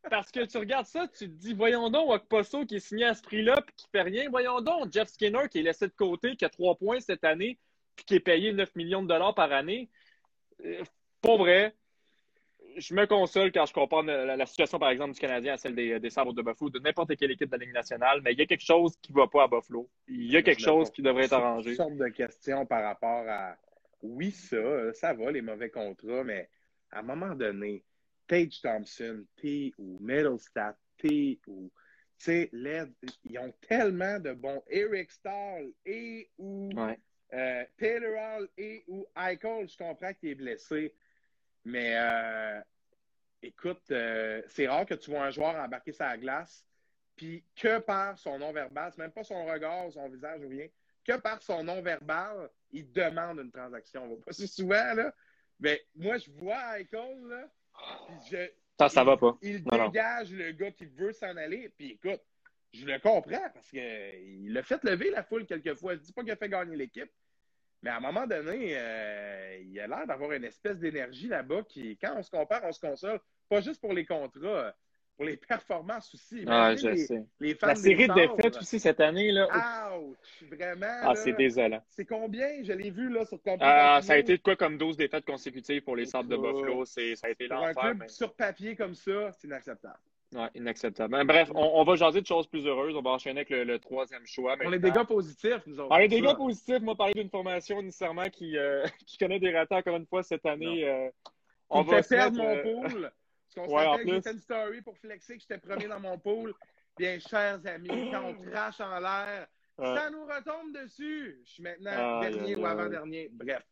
Parce que tu regardes ça, tu te dis, voyons donc, Okposo qui est signé à ce prix-là, puis qui fait rien. Voyons donc, Jeff Skinner qui est laissé de côté, qui a trois points cette année, puis qui est payé 9 millions de dollars par année euh, pour vrai, je me console quand je compare la, situation, par exemple, du Canadien à celle des, des Sabres de Buffalo, de n'importe quelle équipe de la Ligue nationale, mais il y a quelque chose qui ne va pas à Buffalo. Il y a quelque chose qui devrait être arrangé. Une sorte de question par rapport à oui, ça, ça va, les mauvais contrats, mais à un moment donné, Tage Thompson, T ou Middlestat, T ou tu sais, ils ont tellement de bons Eric Stahl et ou euh, Taylor Hall et ou Eichel, je comprends qu'il est blessé. Mais euh, écoute, euh, c'est rare que tu vois un joueur embarquer sa glace, puis que par son non-verbal, c'est même pas son regard, son visage ou rien, que par son non-verbal, il demande une transaction. On va pas si souvent, là. Mais moi, je vois Eichel, là, je, ça, ça il, va pas. Il dégage le gars qui veut s'en aller, puis écoute, je le comprends parce qu'il a fait lever la foule quelquefois. Je ne dis pas qu'il a fait gagner l'équipe, mais à un moment donné, euh, il a l'air d'avoir une espèce d'énergie là-bas qui, quand on se compare, on se console. Pas juste pour les contrats, pour les performances aussi. Ah, je les, sais. La série de défaites aussi cette année. Là. Ouch! Vraiment. Ah, c'est désolant. C'est combien? Je l'ai vu là, sur Ah, ça a été de quoi comme 12 défaites consécutives pour les Sables de Buffalo? Ça a été l'enfer. un club sur papier comme ça, c'est inacceptable. Ouais, inacceptable. Ben, bref, on, va jaser de choses plus heureuses. On va enchaîner avec le, troisième choix. On est des gars positifs, nous autres. On des gars positifs. Moi, parler d'une formation nécessairement qui, euh, qui connaît des ratés encore une fois cette année. Euh, on va fait perdre mon euh, pool. Parce qu'on ouais, fait une story pour flexer que j'étais premier dans mon pool. Bien, chers amis, quand on crache en l'air, ça nous retombe dessus. Je suis maintenant dernier ou avant-dernier. Bref.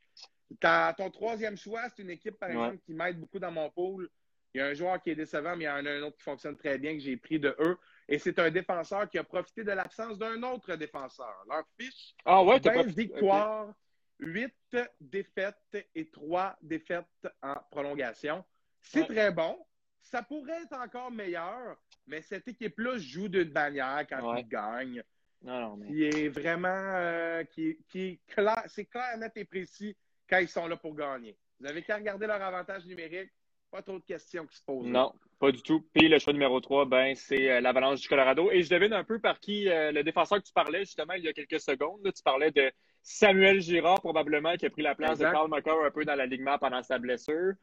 ton troisième choix, c'est une équipe, par exemple, qui m'aide beaucoup dans mon pool. Il y a un joueur qui est décevant, mais il y en a un autre qui fonctionne très bien, que j'ai pris de eux. Et c'est un défenseur qui a profité de l'absence d'un autre défenseur. Leur fiche, ah ouais, 20 victoires, 8 défaites et 3 défaites en prolongation. C'est très bon. Ça pourrait être encore meilleur, mais cette équipe-là joue d'une manière quand ils gagnent. Non, mais... Qui est vraiment. Euh, qui, qui clair, c'est clair, net et précis quand ils sont là pour gagner. Vous avez qu'à regarder leur avantage numérique pas trop de questions qui se posent. Non, pas du tout. Puis le choix numéro 3, ben, c'est euh, l'Avalanche du Colorado. Et je devine un peu par qui euh, le défenseur que tu parlais justement il y a quelques secondes. tu parlais de Samuel Girard, probablement, qui a pris la place de Carl McCarr un peu dans l'alignement pendant sa blessure.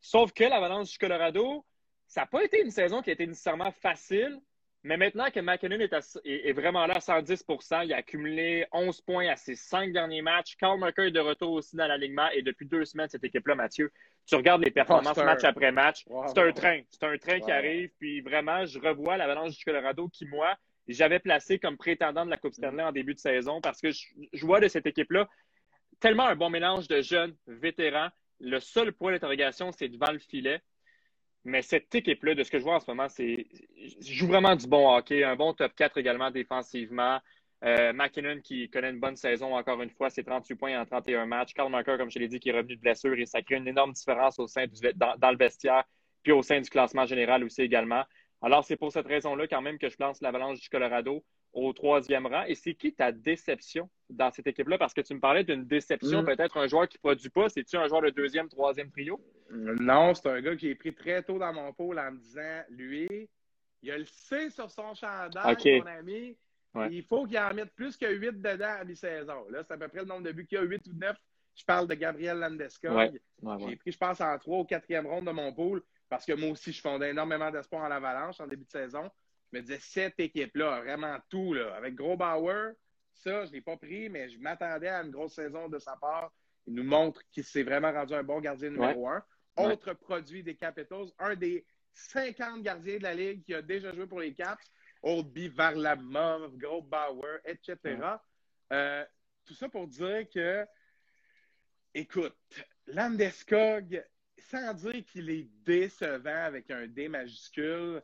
Sauf que l'Avalanche du Colorado, ça n'a pas été une saison qui a été nécessairement facile. Mais maintenant que McKinnon est, vraiment là à 110% il a accumulé 11 points à ses cinq derniers matchs. Carl McCarr est de retour aussi dans l'alignement et depuis deux semaines, cette équipe-là, Mathieu, tu regardes les performances match après match, c'est un train. C'est un train qui arrive. Puis vraiment, je revois l'Avalanche du Colorado qui, moi, j'avais placé comme prétendant de la Coupe Stanley en début de saison parce que je, vois de cette équipe-là tellement un bon mélange de jeunes, vétérans. Le seul point d'interrogation, c'est devant le filet. Mais cette équipe-là, de ce que je vois en ce moment, c'est joue vraiment du bon hockey, un bon top 4 également défensivement. Euh, McKinnon qui connaît une bonne saison encore une fois, c'est 38 points en 31 matchs. Carl Marker, comme je l'ai dit, qui est revenu de blessure et ça crée une énorme différence au sein du, dans, le vestiaire, puis au sein du classement général aussi également. Alors, c'est pour cette raison-là quand même que je lance l'Avalanche du Colorado au troisième rang. Et c'est qui ta déception dans cette équipe-là? Parce que tu me parlais d'une déception, mm. peut-être un joueur qui ne produit pas. C'est-tu un joueur de deuxième, troisième trio? Non, c'est un gars que j'ai pris très tôt dans mon pôle en me disant, lui, il a le C sur son chandail, mon ami. Il faut qu'il en mette plus que 8 dedans à mi-saison. Là, c'est à peu près le nombre de buts qu'il y a, 8 ou 9. Je parle de Gabriel Landeskog. J'ai pris, je pense, en 3 ou 4e ronde de mon pool parce que moi aussi, je fondais énormément d'espoir en avalanche en début de saison. Je me disais, cette équipe-là, vraiment tout, là, avec Gros Bauer, ça, je ne l'ai pas pris, mais je m'attendais à une grosse saison de sa part. Il nous montre qu'il s'est vraiment rendu un bon gardien numéro un. Autre produit des Capitals, un des 50 gardiens de la Ligue qui a déjà joué pour les Caps. Oldby, Varlamov, Gros Bauer, etc. Euh, tout ça pour dire que, écoute, Landeskog, sans dire qu'il est décevant avec un D majuscule,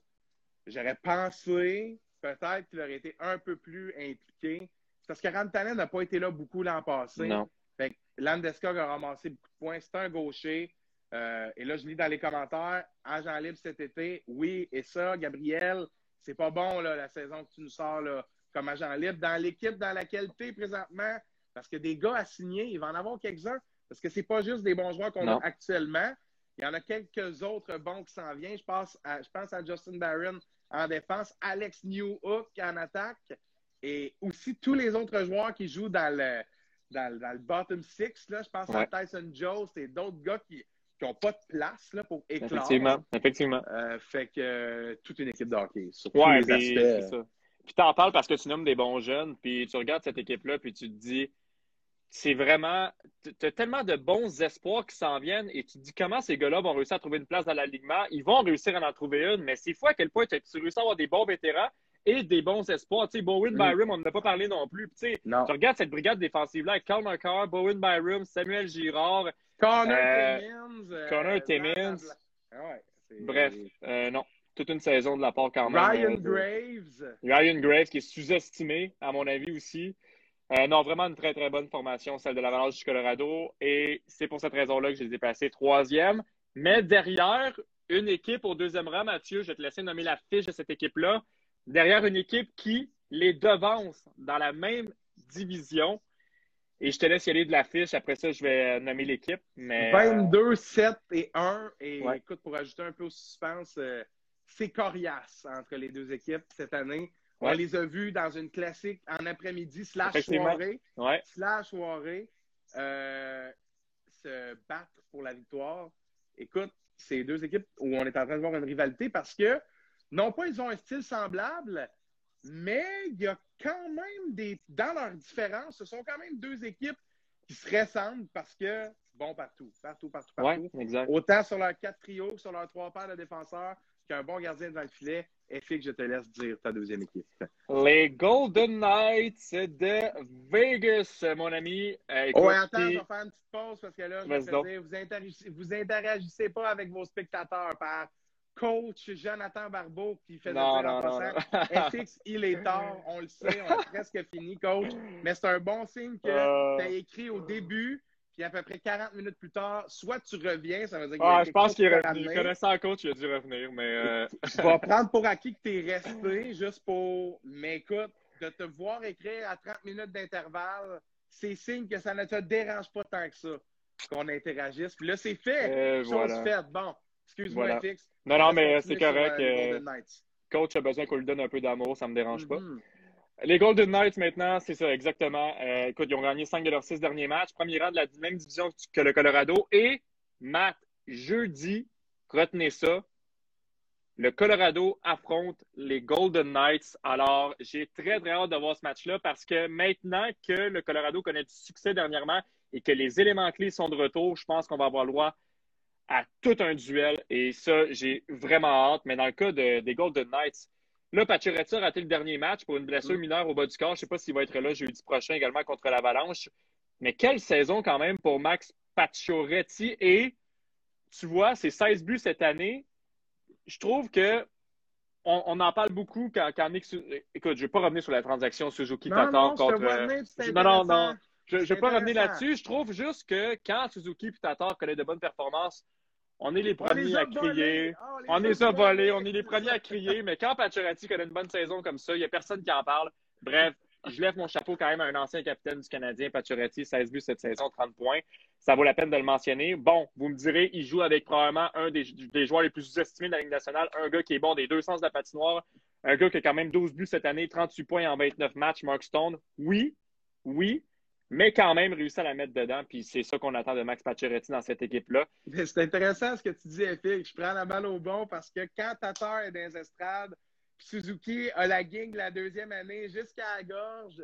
j'aurais pensé peut-être qu'il aurait été un peu plus impliqué. Parce que Rantanen n'a pas été là beaucoup l'an passé. Non. Fait Landeskog a ramassé beaucoup de points. C'est un gaucher. Euh, et là, je lis dans les commentaires, agent libre cet été, oui, et ça, Gabriel, c'est pas bon là, la saison que tu nous sors là, comme agent libre. Dans l'équipe dans laquelle tu es présentement, parce que des gars à signer, il va en avoir quelques-uns, parce que c'est pas juste des bons joueurs qu'on a actuellement. Il y en a quelques autres bons qui s'en viennent. Je pense à, je pense à Justin Barron en défense, Alex Newhook en attaque, et aussi tous les autres joueurs qui jouent dans le, dans, le bottom six. Là. Je pense à Tyson Jones et d'autres gars qui qui n'ont pas de place là, pour éclore. Effectivement, effectivement. Euh, fait que euh, toute une équipe de hockey. Sur ouais, tous les aspects. Ça. Puis t'en parles parce que tu nommes des bons jeunes, puis tu regardes cette équipe-là, puis tu te dis, c'est vraiment, tu as tellement de bons espoirs qui s'en viennent, et tu te dis comment ces gars-là vont réussir à trouver une place dans l'alignement. Ils vont réussir à en trouver une, mais c'est fou à quel point tu réussis à avoir des bons vétérans et des bons espoirs. Tu sais, Bowen mm. Byram, on n'en a pas parlé non plus. tu regardes cette brigade défensive-là avec Carl McCarr, Bowen Byram, Samuel Girard, Connor euh, Timmins. Euh, Connor Timmins. Ah Bref, euh, non. Toute une saison de la part quand même. Ryan Graves. Ryan Graves qui est sous-estimé, à mon avis aussi. Non, vraiment une très, très bonne formation, celle de l'Avalanche du Colorado. Et c'est pour cette raison-là que je les ai passés troisième. Mais derrière, une équipe au deuxième rang, Mathieu, je vais te laisser nommer la fiche de cette équipe-là. Derrière une équipe qui les devance dans la même division. Et je te laisse y aller de la fiche. Après ça, je vais nommer l'équipe. Mais... 22, 7 et 1. Et écoute, pour ajouter un peu au suspense, euh, c'est coriace entre les deux équipes cette année. On les a vus dans une classique en après-midi, slash soirée. Slash soirée. Euh, se battre pour la victoire. Écoute, c'est deux équipes où on est en train de voir une rivalité parce que, non pas ils ont un style semblable, mais il y a quand même des. Dans leurs différences, ce sont quand même deux équipes qui se ressemblent parce que bon partout. Partout, partout, partout. Autant sur leurs quatre trios que sur leurs trois paires de défenseurs qu'un bon gardien dans le filet. Et que je te laisse dire ta deuxième équipe. Les Golden Knights de Vegas, mon ami. Euh, oh, attends, je vais faire une petite pause parce que là, je vais vous, vous interagissez pas avec vos spectateurs par coach Jonathan Barbeau qui faisait non, dire en passant FX, il est tard, on le sait, on est presque fini, coach. Mais c'est un bon signe que euh. tu as écrit au début, puis à peu près 40 minutes plus tard, soit tu reviens, ça veut dire que ah, je pense qu'il est revenu. Connaissant le coach, il a dû revenir, mais. Euh... je vais prendre pour acquis que tu es resté, juste pour. Mais écoute, de te voir écrire à 30 minutes d'intervalle, c'est signe que ça ne te dérange pas tant que ça qu'on interagisse. Puis là, c'est fait. Chose faite. Bon. Excuse-moi, FX. Non, non, mais c'est correct. Euh, coach a besoin qu'on lui donne un peu d'amour, ça ne me dérange pas. Les Golden Knights, maintenant, c'est ça, exactement. Euh, écoute, ils ont gagné 5 de leurs 6 derniers matchs. Premier rang de la même division que le Colorado. Et, Matt, jeudi, retenez ça, le Colorado affronte les Golden Knights. Alors, j'ai très, très hâte de voir ce match-là parce que maintenant que le Colorado connaît du succès dernièrement et que les éléments clés sont de retour, je pense qu'on va avoir le droit à tout un duel. Et ça, j'ai vraiment hâte. Mais dans le cas des Golden Knights, là, Pacioretty a raté le dernier match pour une blessure mm. mineure au bas du corps. Je ne sais pas s'il va être là jeudi prochain également contre l'Avalanche. Mais quelle saison quand même pour Max Pacioretty. Et tu vois, c'est 16 buts cette année. Je trouve que on, en parle beaucoup quand, quand Nick. Écoute, je ne vais pas revenir sur la transaction Suzuki-Tatar contre. non, non, non. Je ne vais pas revenir là-dessus. Je trouve juste que quand Suzuki et Tatar connaissent de bonnes performances, on est les premiers à crier. Ah, on, les a volés. On est les premiers à crier. Mais quand Pacioretty connaît une bonne saison comme ça, il n'y a personne qui en parle. Bref, je lève mon chapeau quand même à un ancien capitaine du Canadien, Pacioretty, 16 buts cette saison, 30 points. ça vaut la peine de le mentionner. Bon, vous me direz, il joue avec probablement un des, joueurs les plus sous-estimés de la Ligue nationale, un gars qui est bon des deux sens de la patinoire, un gars qui a quand même 12 buts cette année, 38 points en 29 matchs, Mark Stone. Oui, oui, mais quand même réussi à la mettre dedans. Puis c'est ça qu'on attend de Max Pacioretty dans cette équipe-là. C'est intéressant ce que tu dis, Félix. Je prends la balle au bon parce que quand Tatar est dans les estrades, Suzuki a la gang la deuxième année jusqu'à la gorge.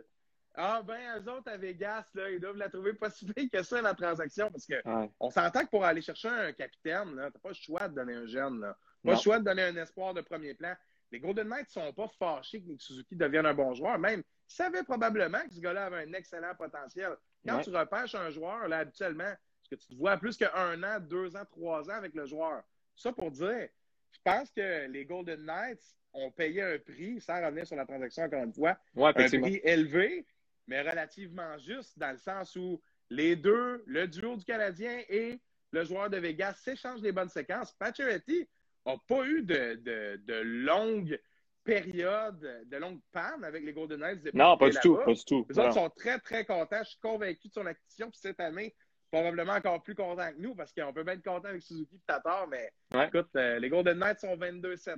Ah ben, eux autres à Vegas, là, ils doivent la trouver pas si que ça, la transaction, parce que on s'entend que pour aller chercher un capitaine, tu n'as pas le choix de donner un jeune. Là. Pas le choix de donner un espoir de premier plan. Les Golden Knights ne sont pas fâchés que Suzuki devienne un bon joueur. Même, savaient probablement que ce gars-là avait un excellent potentiel. Quand tu repêches un joueur, là, habituellement, parce que tu te vois plus qu'un an, deux ans, trois ans avec le joueur. Ça pour dire, je pense que les Golden Knights ont payé un prix, sans revenir sur la transaction encore une fois, un prix élevé, mais relativement juste, dans le sens où les deux, le duo du Canadien et le joueur de Vegas s'échangent des bonnes séquences. Pacioretty n'a pas eu de, de, de longues périodes, de longues pannes avec les Golden Knights. Non, pas du tout, pas du tout. Les autres sont très, très contents. Je suis convaincu de son acquisition. Puis cette année, probablement encore plus contents que nous parce qu'on peut bien être content avec Suzuki et Tatar, mais écoute, euh, les Golden Knights sont 22-7-1.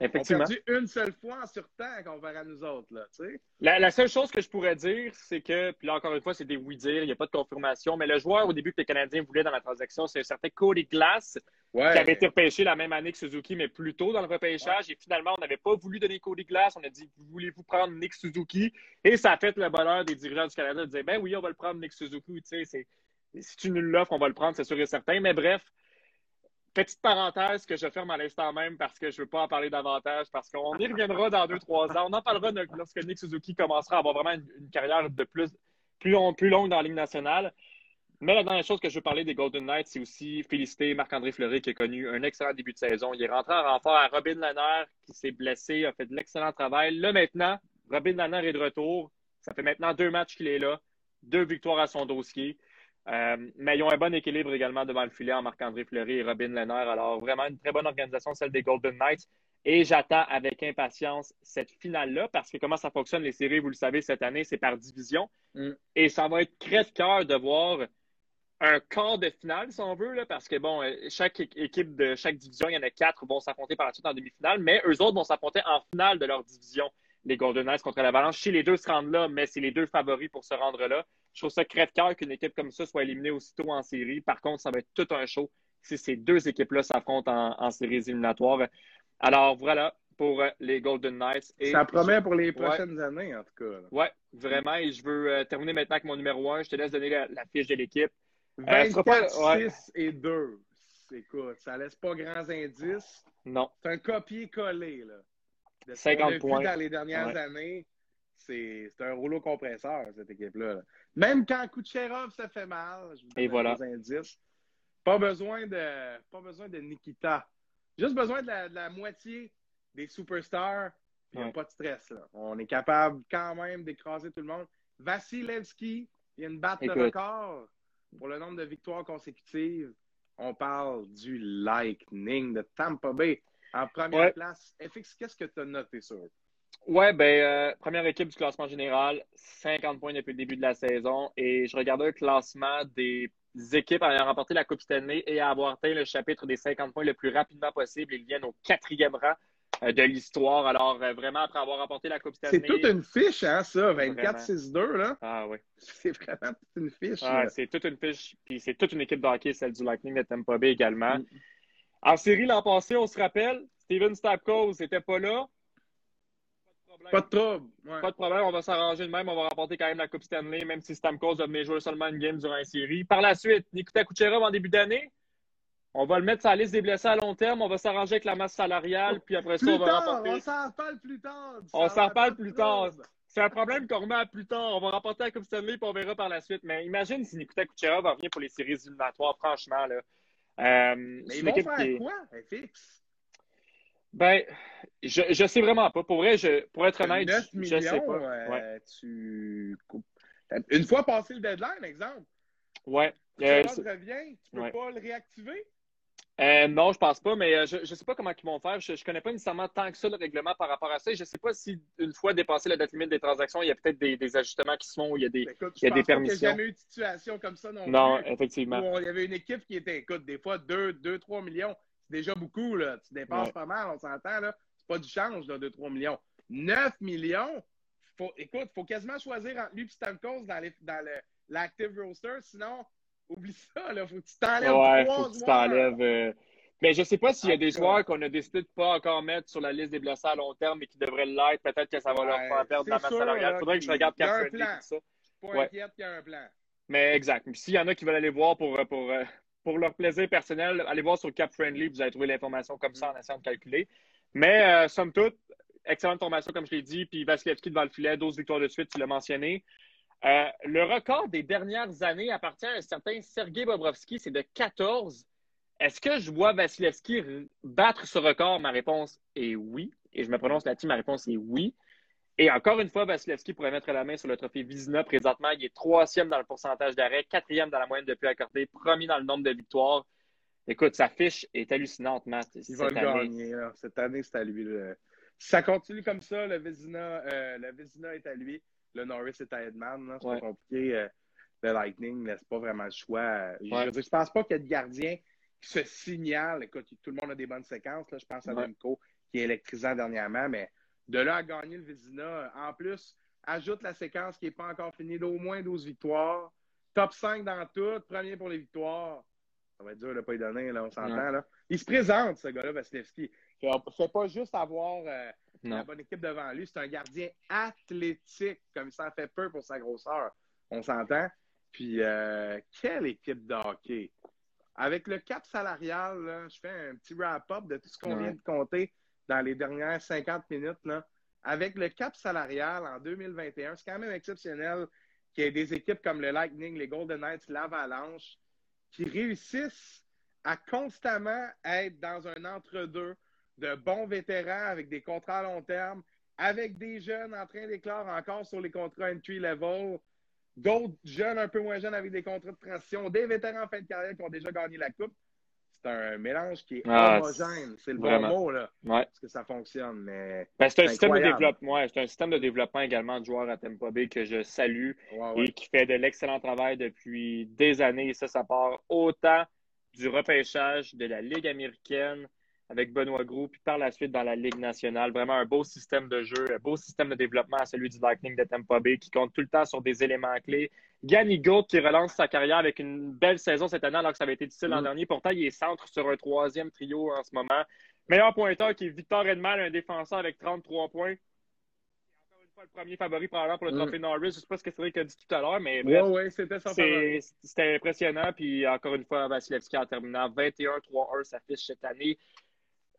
Effectivement. On perdu une seule fois en surtemps comparé à nous autres. Là, la, la, seule chose que je pourrais dire, c'est que, puis là encore une fois, c'est des oui-dire, il n'y a pas de confirmation, mais le joueur au début que les Canadiens voulaient dans la transaction, c'est un certain Cody Glass, qui avait été repêché la même année que Suzuki, mais plus tôt dans le repêchage. Et finalement, on n'avait pas voulu donner Cody Glass. On a dit Voulez-vous prendre Nick Suzuki? Et ça a fait le bonheur des dirigeants du Canada de dire Ben oui, on va le prendre, Nick Suzuki. Si tu nous l'offres, on va le prendre, c'est sûr et certain. Mais bref, Petite parenthèse que je ferme à l'instant même parce que je ne veux pas en parler davantage, parce qu'on y reviendra dans deux, trois ans. On en parlera lorsque Nick Suzuki commencera à avoir vraiment une, carrière de plus, plus, longue dans la Ligue nationale. Mais la dernière chose que je veux parler des Golden Knights, c'est aussi féliciter Marc-André Fleury qui a connu un excellent début de saison. Il est rentré en renfort à Robin Lanner qui s'est blessé, a fait de l'excellent travail. Là maintenant, Robin Lanner est de retour. Ça fait maintenant deux matchs qu'il est là, deux victoires à son dossier. Euh, mais ils ont un bon équilibre également devant le filet en Marc-André Fleury et Robin Lehner. Alors, vraiment une très bonne organisation, celle des Golden Knights. Et j'attends avec impatience cette finale-là parce que comment ça fonctionne, les séries, vous le savez, cette année, c'est par division. Mm. Et ça va être crève-cœur de voir un quart de finale, si on veut, là, parce que, bon, euh, chaque équipe de chaque division, il y en a quatre vont s'affronter par la suite en demi-finale, mais eux autres vont s'affronter en finale de leur division, les Golden Knights contre l'Avalanche. Si les deux se rendent là, mais c'est les deux favoris pour se rendre là. Je trouve ça crève-cœur qu'une équipe comme ça soit éliminée aussitôt en série. Par contre, ça va être tout un show si ces deux équipes-là s'affrontent en, séries éliminatoires. Alors voilà pour euh, les Golden Knights. ça promet pour les prochaines années, en tout cas. Oui, vraiment. Et je veux euh, terminer maintenant avec mon numéro 1. Je te laisse donner la, fiche de l'équipe. 24, euh, 6 et 2. Écoute, ça laisse pas grands indices. Non. C'est un copier-coller. De 50 points. dans les dernières années c'est un rouleau compresseur, cette équipe-là. Même quand Kucherov se fait mal, je vous Et voilà. indices, pas besoin de, pas besoin de Nikita. Juste besoin de la, moitié des superstars. Il n'y a pas de stress. Là. On est capable quand même d'écraser tout le monde. Vasilevski, il y a une batte de record pour le nombre de victoires consécutives. On parle du Lightning de Tampa Bay en première place. FX, qu'est-ce que tu as noté sur eux? Ouais, ben, euh, première équipe du classement général, 50 points depuis le début de la saison. Et je regardais le classement des équipes ayant remporté la Coupe Stanley et à avoir atteint le chapitre des 50 points le plus rapidement possible. Ils viennent au quatrième rang euh, de l'histoire. Alors, euh, vraiment, après avoir remporté la Coupe Stanley. C'est toute une fiche, hein, ça, 24-6-2, là? Ah oui. C'est vraiment toute une fiche. Ah, c'est toute une fiche. Puis c'est toute une équipe de hockey, celle du Lightning de Tampa Bay également. Mm. En série, l'an passé, on se rappelle, Steven Stamkos n'était pas là. Pas de trouble. Pas de problème, on va s'arranger de même. On va remporter quand même la Coupe Stanley, même si Stamkos va venir jouer seulement une game durant une série. Par la suite, Nikita Kucherov en début d'année, on va le mettre sur la liste des blessés à long terme. On va s'arranger avec la masse salariale, puis après ça, on va remporter. On s'en reparle plus tard. On s'en reparle plus tard. C'est un problème qu'on remet à plus tard. On va remporter la Coupe Stanley, puis on verra par la suite. Mais imagine si Nikita Kucherov va venir pour les séries éliminatoires, franchement. Là. Euh, Mais ils vont faire quoi, FX? Ben, je, je sais vraiment pas. Pour vrai, je, pour être honnête, je sais pas. Euh, tu... Une fois passé le deadline, exemple. Ouais. Euh, revient, tu peux pas le réactiver? Euh, non, je pense pas, mais euh, je ne sais pas comment ils vont faire. Je ne connais pas nécessairement tant que ça le règlement par rapport à ça. je ne sais pas si une fois dépassé la date limite des transactions, il y a peut-être des, ajustements qui se font, il y a des, ben, il y a des permissions. Il n'y a jamais eu de situation comme ça non, non effectivement. il y avait une équipe qui était, écoute, des fois 2-3 millions. Déjà beaucoup, là. Tu dépasses pas mal, on s'entend, là. C'est pas du change, là, 2-3 millions. 9 millions, faut, écoute, il faut quasiment choisir entre lui et Stamkos dans, dans l'active roster, sinon Oublie ça, là. Faut que tu t'enlèves ouais, faut que tu t'enlèves. Euh, mais je ne sais pas s'il y a des joueurs qu'on a décidé de ne pas encore mettre sur la liste des blessés à long terme, mais qui devraient l'être. Peut-être que ça va leur faire perdre la masse salariale. Il faudrait que je regarde Cap ça. Je suis pas inquiète qu'il y a un plan. Mais exact. S'il y en a qui veulent aller voir pour, euh, pour, euh, pour leur plaisir personnel, allez voir sur Cap Friendly. Vous allez trouver l'information comme ça en essayant de calculer. Mais somme toute, excellente formation, comme je l'ai dit. Puis Vasilevski devant le filet, 12 victoires de suite, tu l'as mentionné. Euh, le record des dernières années appartient à un certain Sergei Bobrovski, c'est de 14. Est-ce que je vois Vasilevski battre ce record? Ma réponse est oui. Et je me prononce là-dessus, ma réponse est oui. Et encore une fois, Vasilevski pourrait mettre la main sur le trophée Vizina. Présentement, il est troisième dans le pourcentage d'arrêt, quatrième dans la moyenne de plus accordée, premier dans le nombre de victoires. Écoute, sa fiche est hallucinante, Matt. Il va le gagner. Cette année, c'est à lui. Si ça continue comme ça, le Vizina, euh, le Vizina est à lui le Norris est à Edman. C'est pas compliqué. Euh, le Lightning laisse pas vraiment le choix. Je, ne pense pas qu'il y ait de gardien qui se signale. Écoute, tout le monde a des bonnes séquences. Là. Je pense à Demko qui est électrisant dernièrement, mais de là à gagner le Vizina, en plus, ajoute la séquence qui n'est pas encore finie d'au moins 12 victoires. Top 5 dans tout, premier pour les victoires. Ça va être dur de ne pas y donner, là, on s'entend. Là. Il se présente, ce gars-là, Vasilevski. Il ne fait pas juste avoir euh, la bonne équipe devant lui. C'est un gardien athlétique, comme ça fait peu pour sa grosseur. On s'entend. Puis, euh, quelle équipe de hockey! Avec le cap salarial, je fais un petit wrap-up de tout ce qu'on vient de compter dans les dernières 50 minutes. Avec le cap salarial en 2021, c'est quand même exceptionnel qu'il y ait des équipes comme le Lightning, les Golden Knights, l'Avalanche, qui réussissent à constamment être dans un entre-deux de bons vétérans avec des contrats à long terme, avec des jeunes en train d'éclore encore sur les contrats entry level, d'autres jeunes un peu moins jeunes avec des contrats de transition, des vétérans en fin de carrière qui ont déjà gagné la Coupe. C'est un mélange qui est ah, homogène. C'est le bon mot, là. Parce que ça fonctionne. Mais ben, c'est un, système de développement. c'est un système de développement également de joueurs à Tempo Bay que je salue et qui fait de l'excellent travail depuis des années. Et ça, ça part autant du repêchage de la Ligue américaine, avec Benoît Gros, puis par la suite dans la Ligue nationale. Vraiment un beau système de jeu, un beau système de développement à celui du Lightning de Tampa Bay qui compte tout le temps sur des éléments clés. Yanni Gould qui relance sa carrière avec une belle saison cette année alors que ça avait été difficile l'an mm. dernier. Pourtant, il est centre sur un troisième trio en ce moment. Meilleur pointeur qui est Victor Edmal, un défenseur avec 33 points. Encore une fois, le premier favori probablement pour le mm. trophée Norris. Je ne sais pas ce que Cédric a dit tout à l'heure, mais bref, c'était impressionnant. Puis encore une fois, Vasilevski en terminant 21-3-1 s'affiche cette année.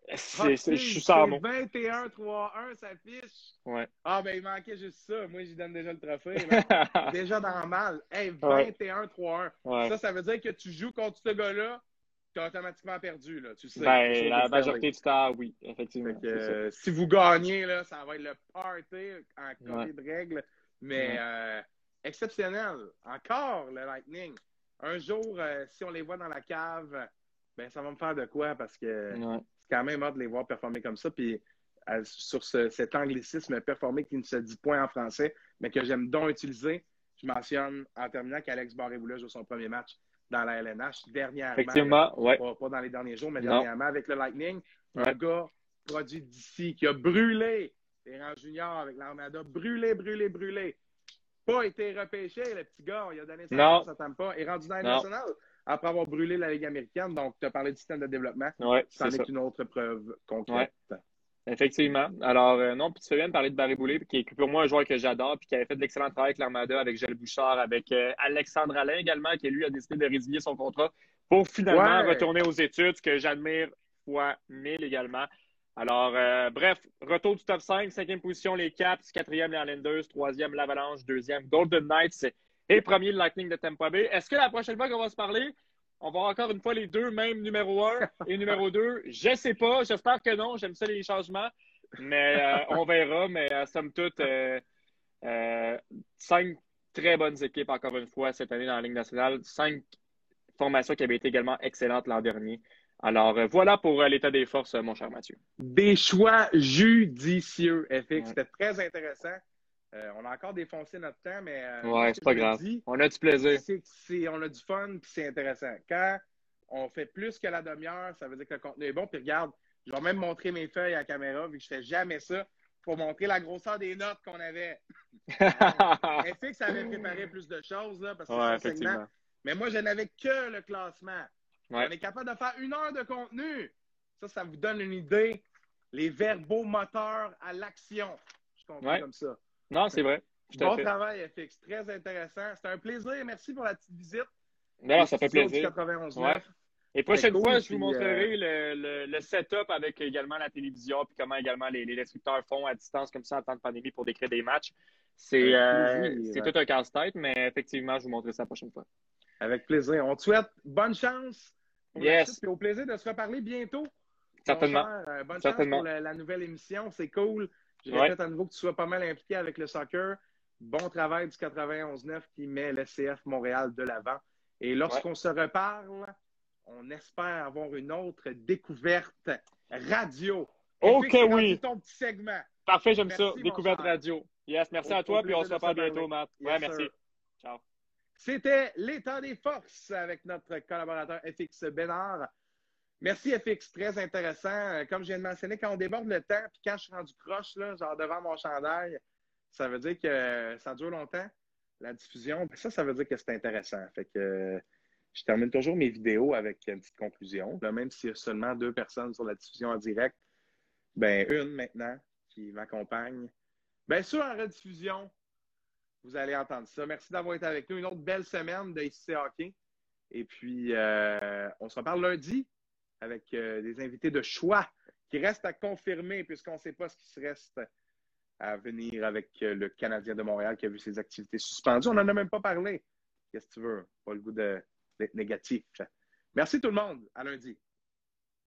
Je suis sans 21-3-1, ça fiche. Ouais. Ah, ben, il manquait juste ça. Moi, j'y donne déjà le trophée. déjà dans le mal. Hey, 21-3-1. Ça, ça veut dire que tu joues contre ce gars-là, tu as automatiquement perdu. Là, tu sais, ben, la majorité du temps, oui, effectivement. Euh, si vous gagnez, là, ça va être le party en côté de règles. Mais euh, exceptionnel. Encore le Lightning. Un jour, euh, si on les voit dans la cave, ben ça va me faire de quoi parce que quand même hâte de les voir performer comme ça. Puis euh, sur cet anglicisme performer qui ne se dit point en français, mais que j'aime donc utiliser, je mentionne en terminant qu'Alex Barré-Boulet joue son premier match dans la LNH dernièrement. Effectivement, Pas, dans les derniers jours, mais dernièrement avec le Lightning. Un gars produit d'ici qui a brûlé les rangs juniors avec l'Armada, brûlé, brûlé, brûlé. Pas été repêché, le petit gars. Il a donné sa chance à Tampa. Et rendu dans la nationale après avoir brûlé la Ligue américaine. Donc, tu as parlé du système de développement. Oui, ça est, une autre preuve concrète. Effectivement. Alors, euh, non, puis tu fais bien de parler de Barry Boulay, qui est pour moi un joueur que j'adore, puis qui avait fait de l'excellent travail avec l'Armada, avec Gilles Bouchard, avec euh, Alexandre Alain également, qui lui a décidé de résilier son contrat pour finalement retourner aux études, ce que j'admire fois mille également. Alors, euh, bref, retour du top 5, cinquième position, les Caps, quatrième, les Islanders, troisième, l'Avalanche, deuxième, Golden Knights et premier, le Lightning de Tampa Bay. Est-ce que la prochaine fois qu'on va se parler, on va encore une fois les deux mêmes numéro 1 et numéro 2? Je sais pas. J'espère que non. J'aime ça les changements. Mais euh, on verra. Mais euh, somme toute, euh, cinq très bonnes équipes, encore une fois, cette année dans la Ligue nationale. Cinq formations qui avaient été également excellentes l'an dernier. Alors, voilà pour l'état des forces, mon cher Mathieu. Des choix judicieux, FX. C'était très intéressant. On a encore défoncé notre temps, mais. ouais, c'est pas grave. on a du plaisir. on a du fun, puis c'est intéressant. Quand on fait plus que la demi-heure, ça veut dire que le contenu est bon. Puis regarde, je vais même montrer mes feuilles à la caméra, vu que je fais jamais ça, pour montrer la grosseur des notes qu'on avait. FX avait préparé plus de choses, là, parce que c'est segment. Mais moi, je n'avais que le classement. On est capable de faire une heure de contenu. Ça, ça vous donne une idée. Les verbaux moteurs à l'action. Je comprends comme ça. Non, c'est vrai. Bon travail, FX. Très intéressant. C'était un plaisir. Merci pour la petite visite. Non, ça fait plaisir. Et prochaine fois, je vous montrerai euh, le, setup avec également la télévision, puis comment également les, les destructeurs font à distance comme ça en temps de pandémie pour décrire des matchs. C'est euh, tout un casse-tête, mais effectivement, je vous montrerai ça la prochaine fois. Avec plaisir. On te souhaite bonne chance. yes. Et au plaisir de se reparler bientôt. Certainement. Euh, bonne chance pour la, nouvelle émission. C'est cool. Je répète à nouveau que tu sois pas mal impliqué avec le soccer. Bon travail du 91-9 qui met l'SCF Montréal de l'avant. Et lorsqu'on se reparle, on espère avoir une autre découverte radio. Ok, oui. ton petit segment. Parfait, j'aime ça. Découverte radio. Yes, merci à toi, puis on se reparle bientôt, Matt. ouais, merci. Ciao. C'était l'état des forces avec notre collaborateur FX Bénard. Merci FX, très intéressant. Comme je viens de mentionner, quand on déborde le temps, puis quand je suis rendu croche, là, genre devant mon chandail, ça veut dire que ça dure longtemps la diffusion, ben, ça, ça veut dire que c'est intéressant. Fait que je termine toujours mes vidéos avec une petite conclusion. même s'il y a seulement deux personnes sur la diffusion en direct, ben une maintenant qui m'accompagne. Bien sûr, en rediffusion, vous allez entendre ça. Merci d'avoir été avec nous. Une autre belle semaine de Hockey. Et puis, euh, on se reparle lundi avec euh, des invités de choix qui restent à confirmer puisqu'on ne sait pas ce qui se reste à venir avec euh, le Canadien de Montréal qui a vu ses activités suspendues. On n'en a même pas parlé. Qu'est-ce que tu veux? Pas le goût d'être négatif. Merci tout le monde. À lundi.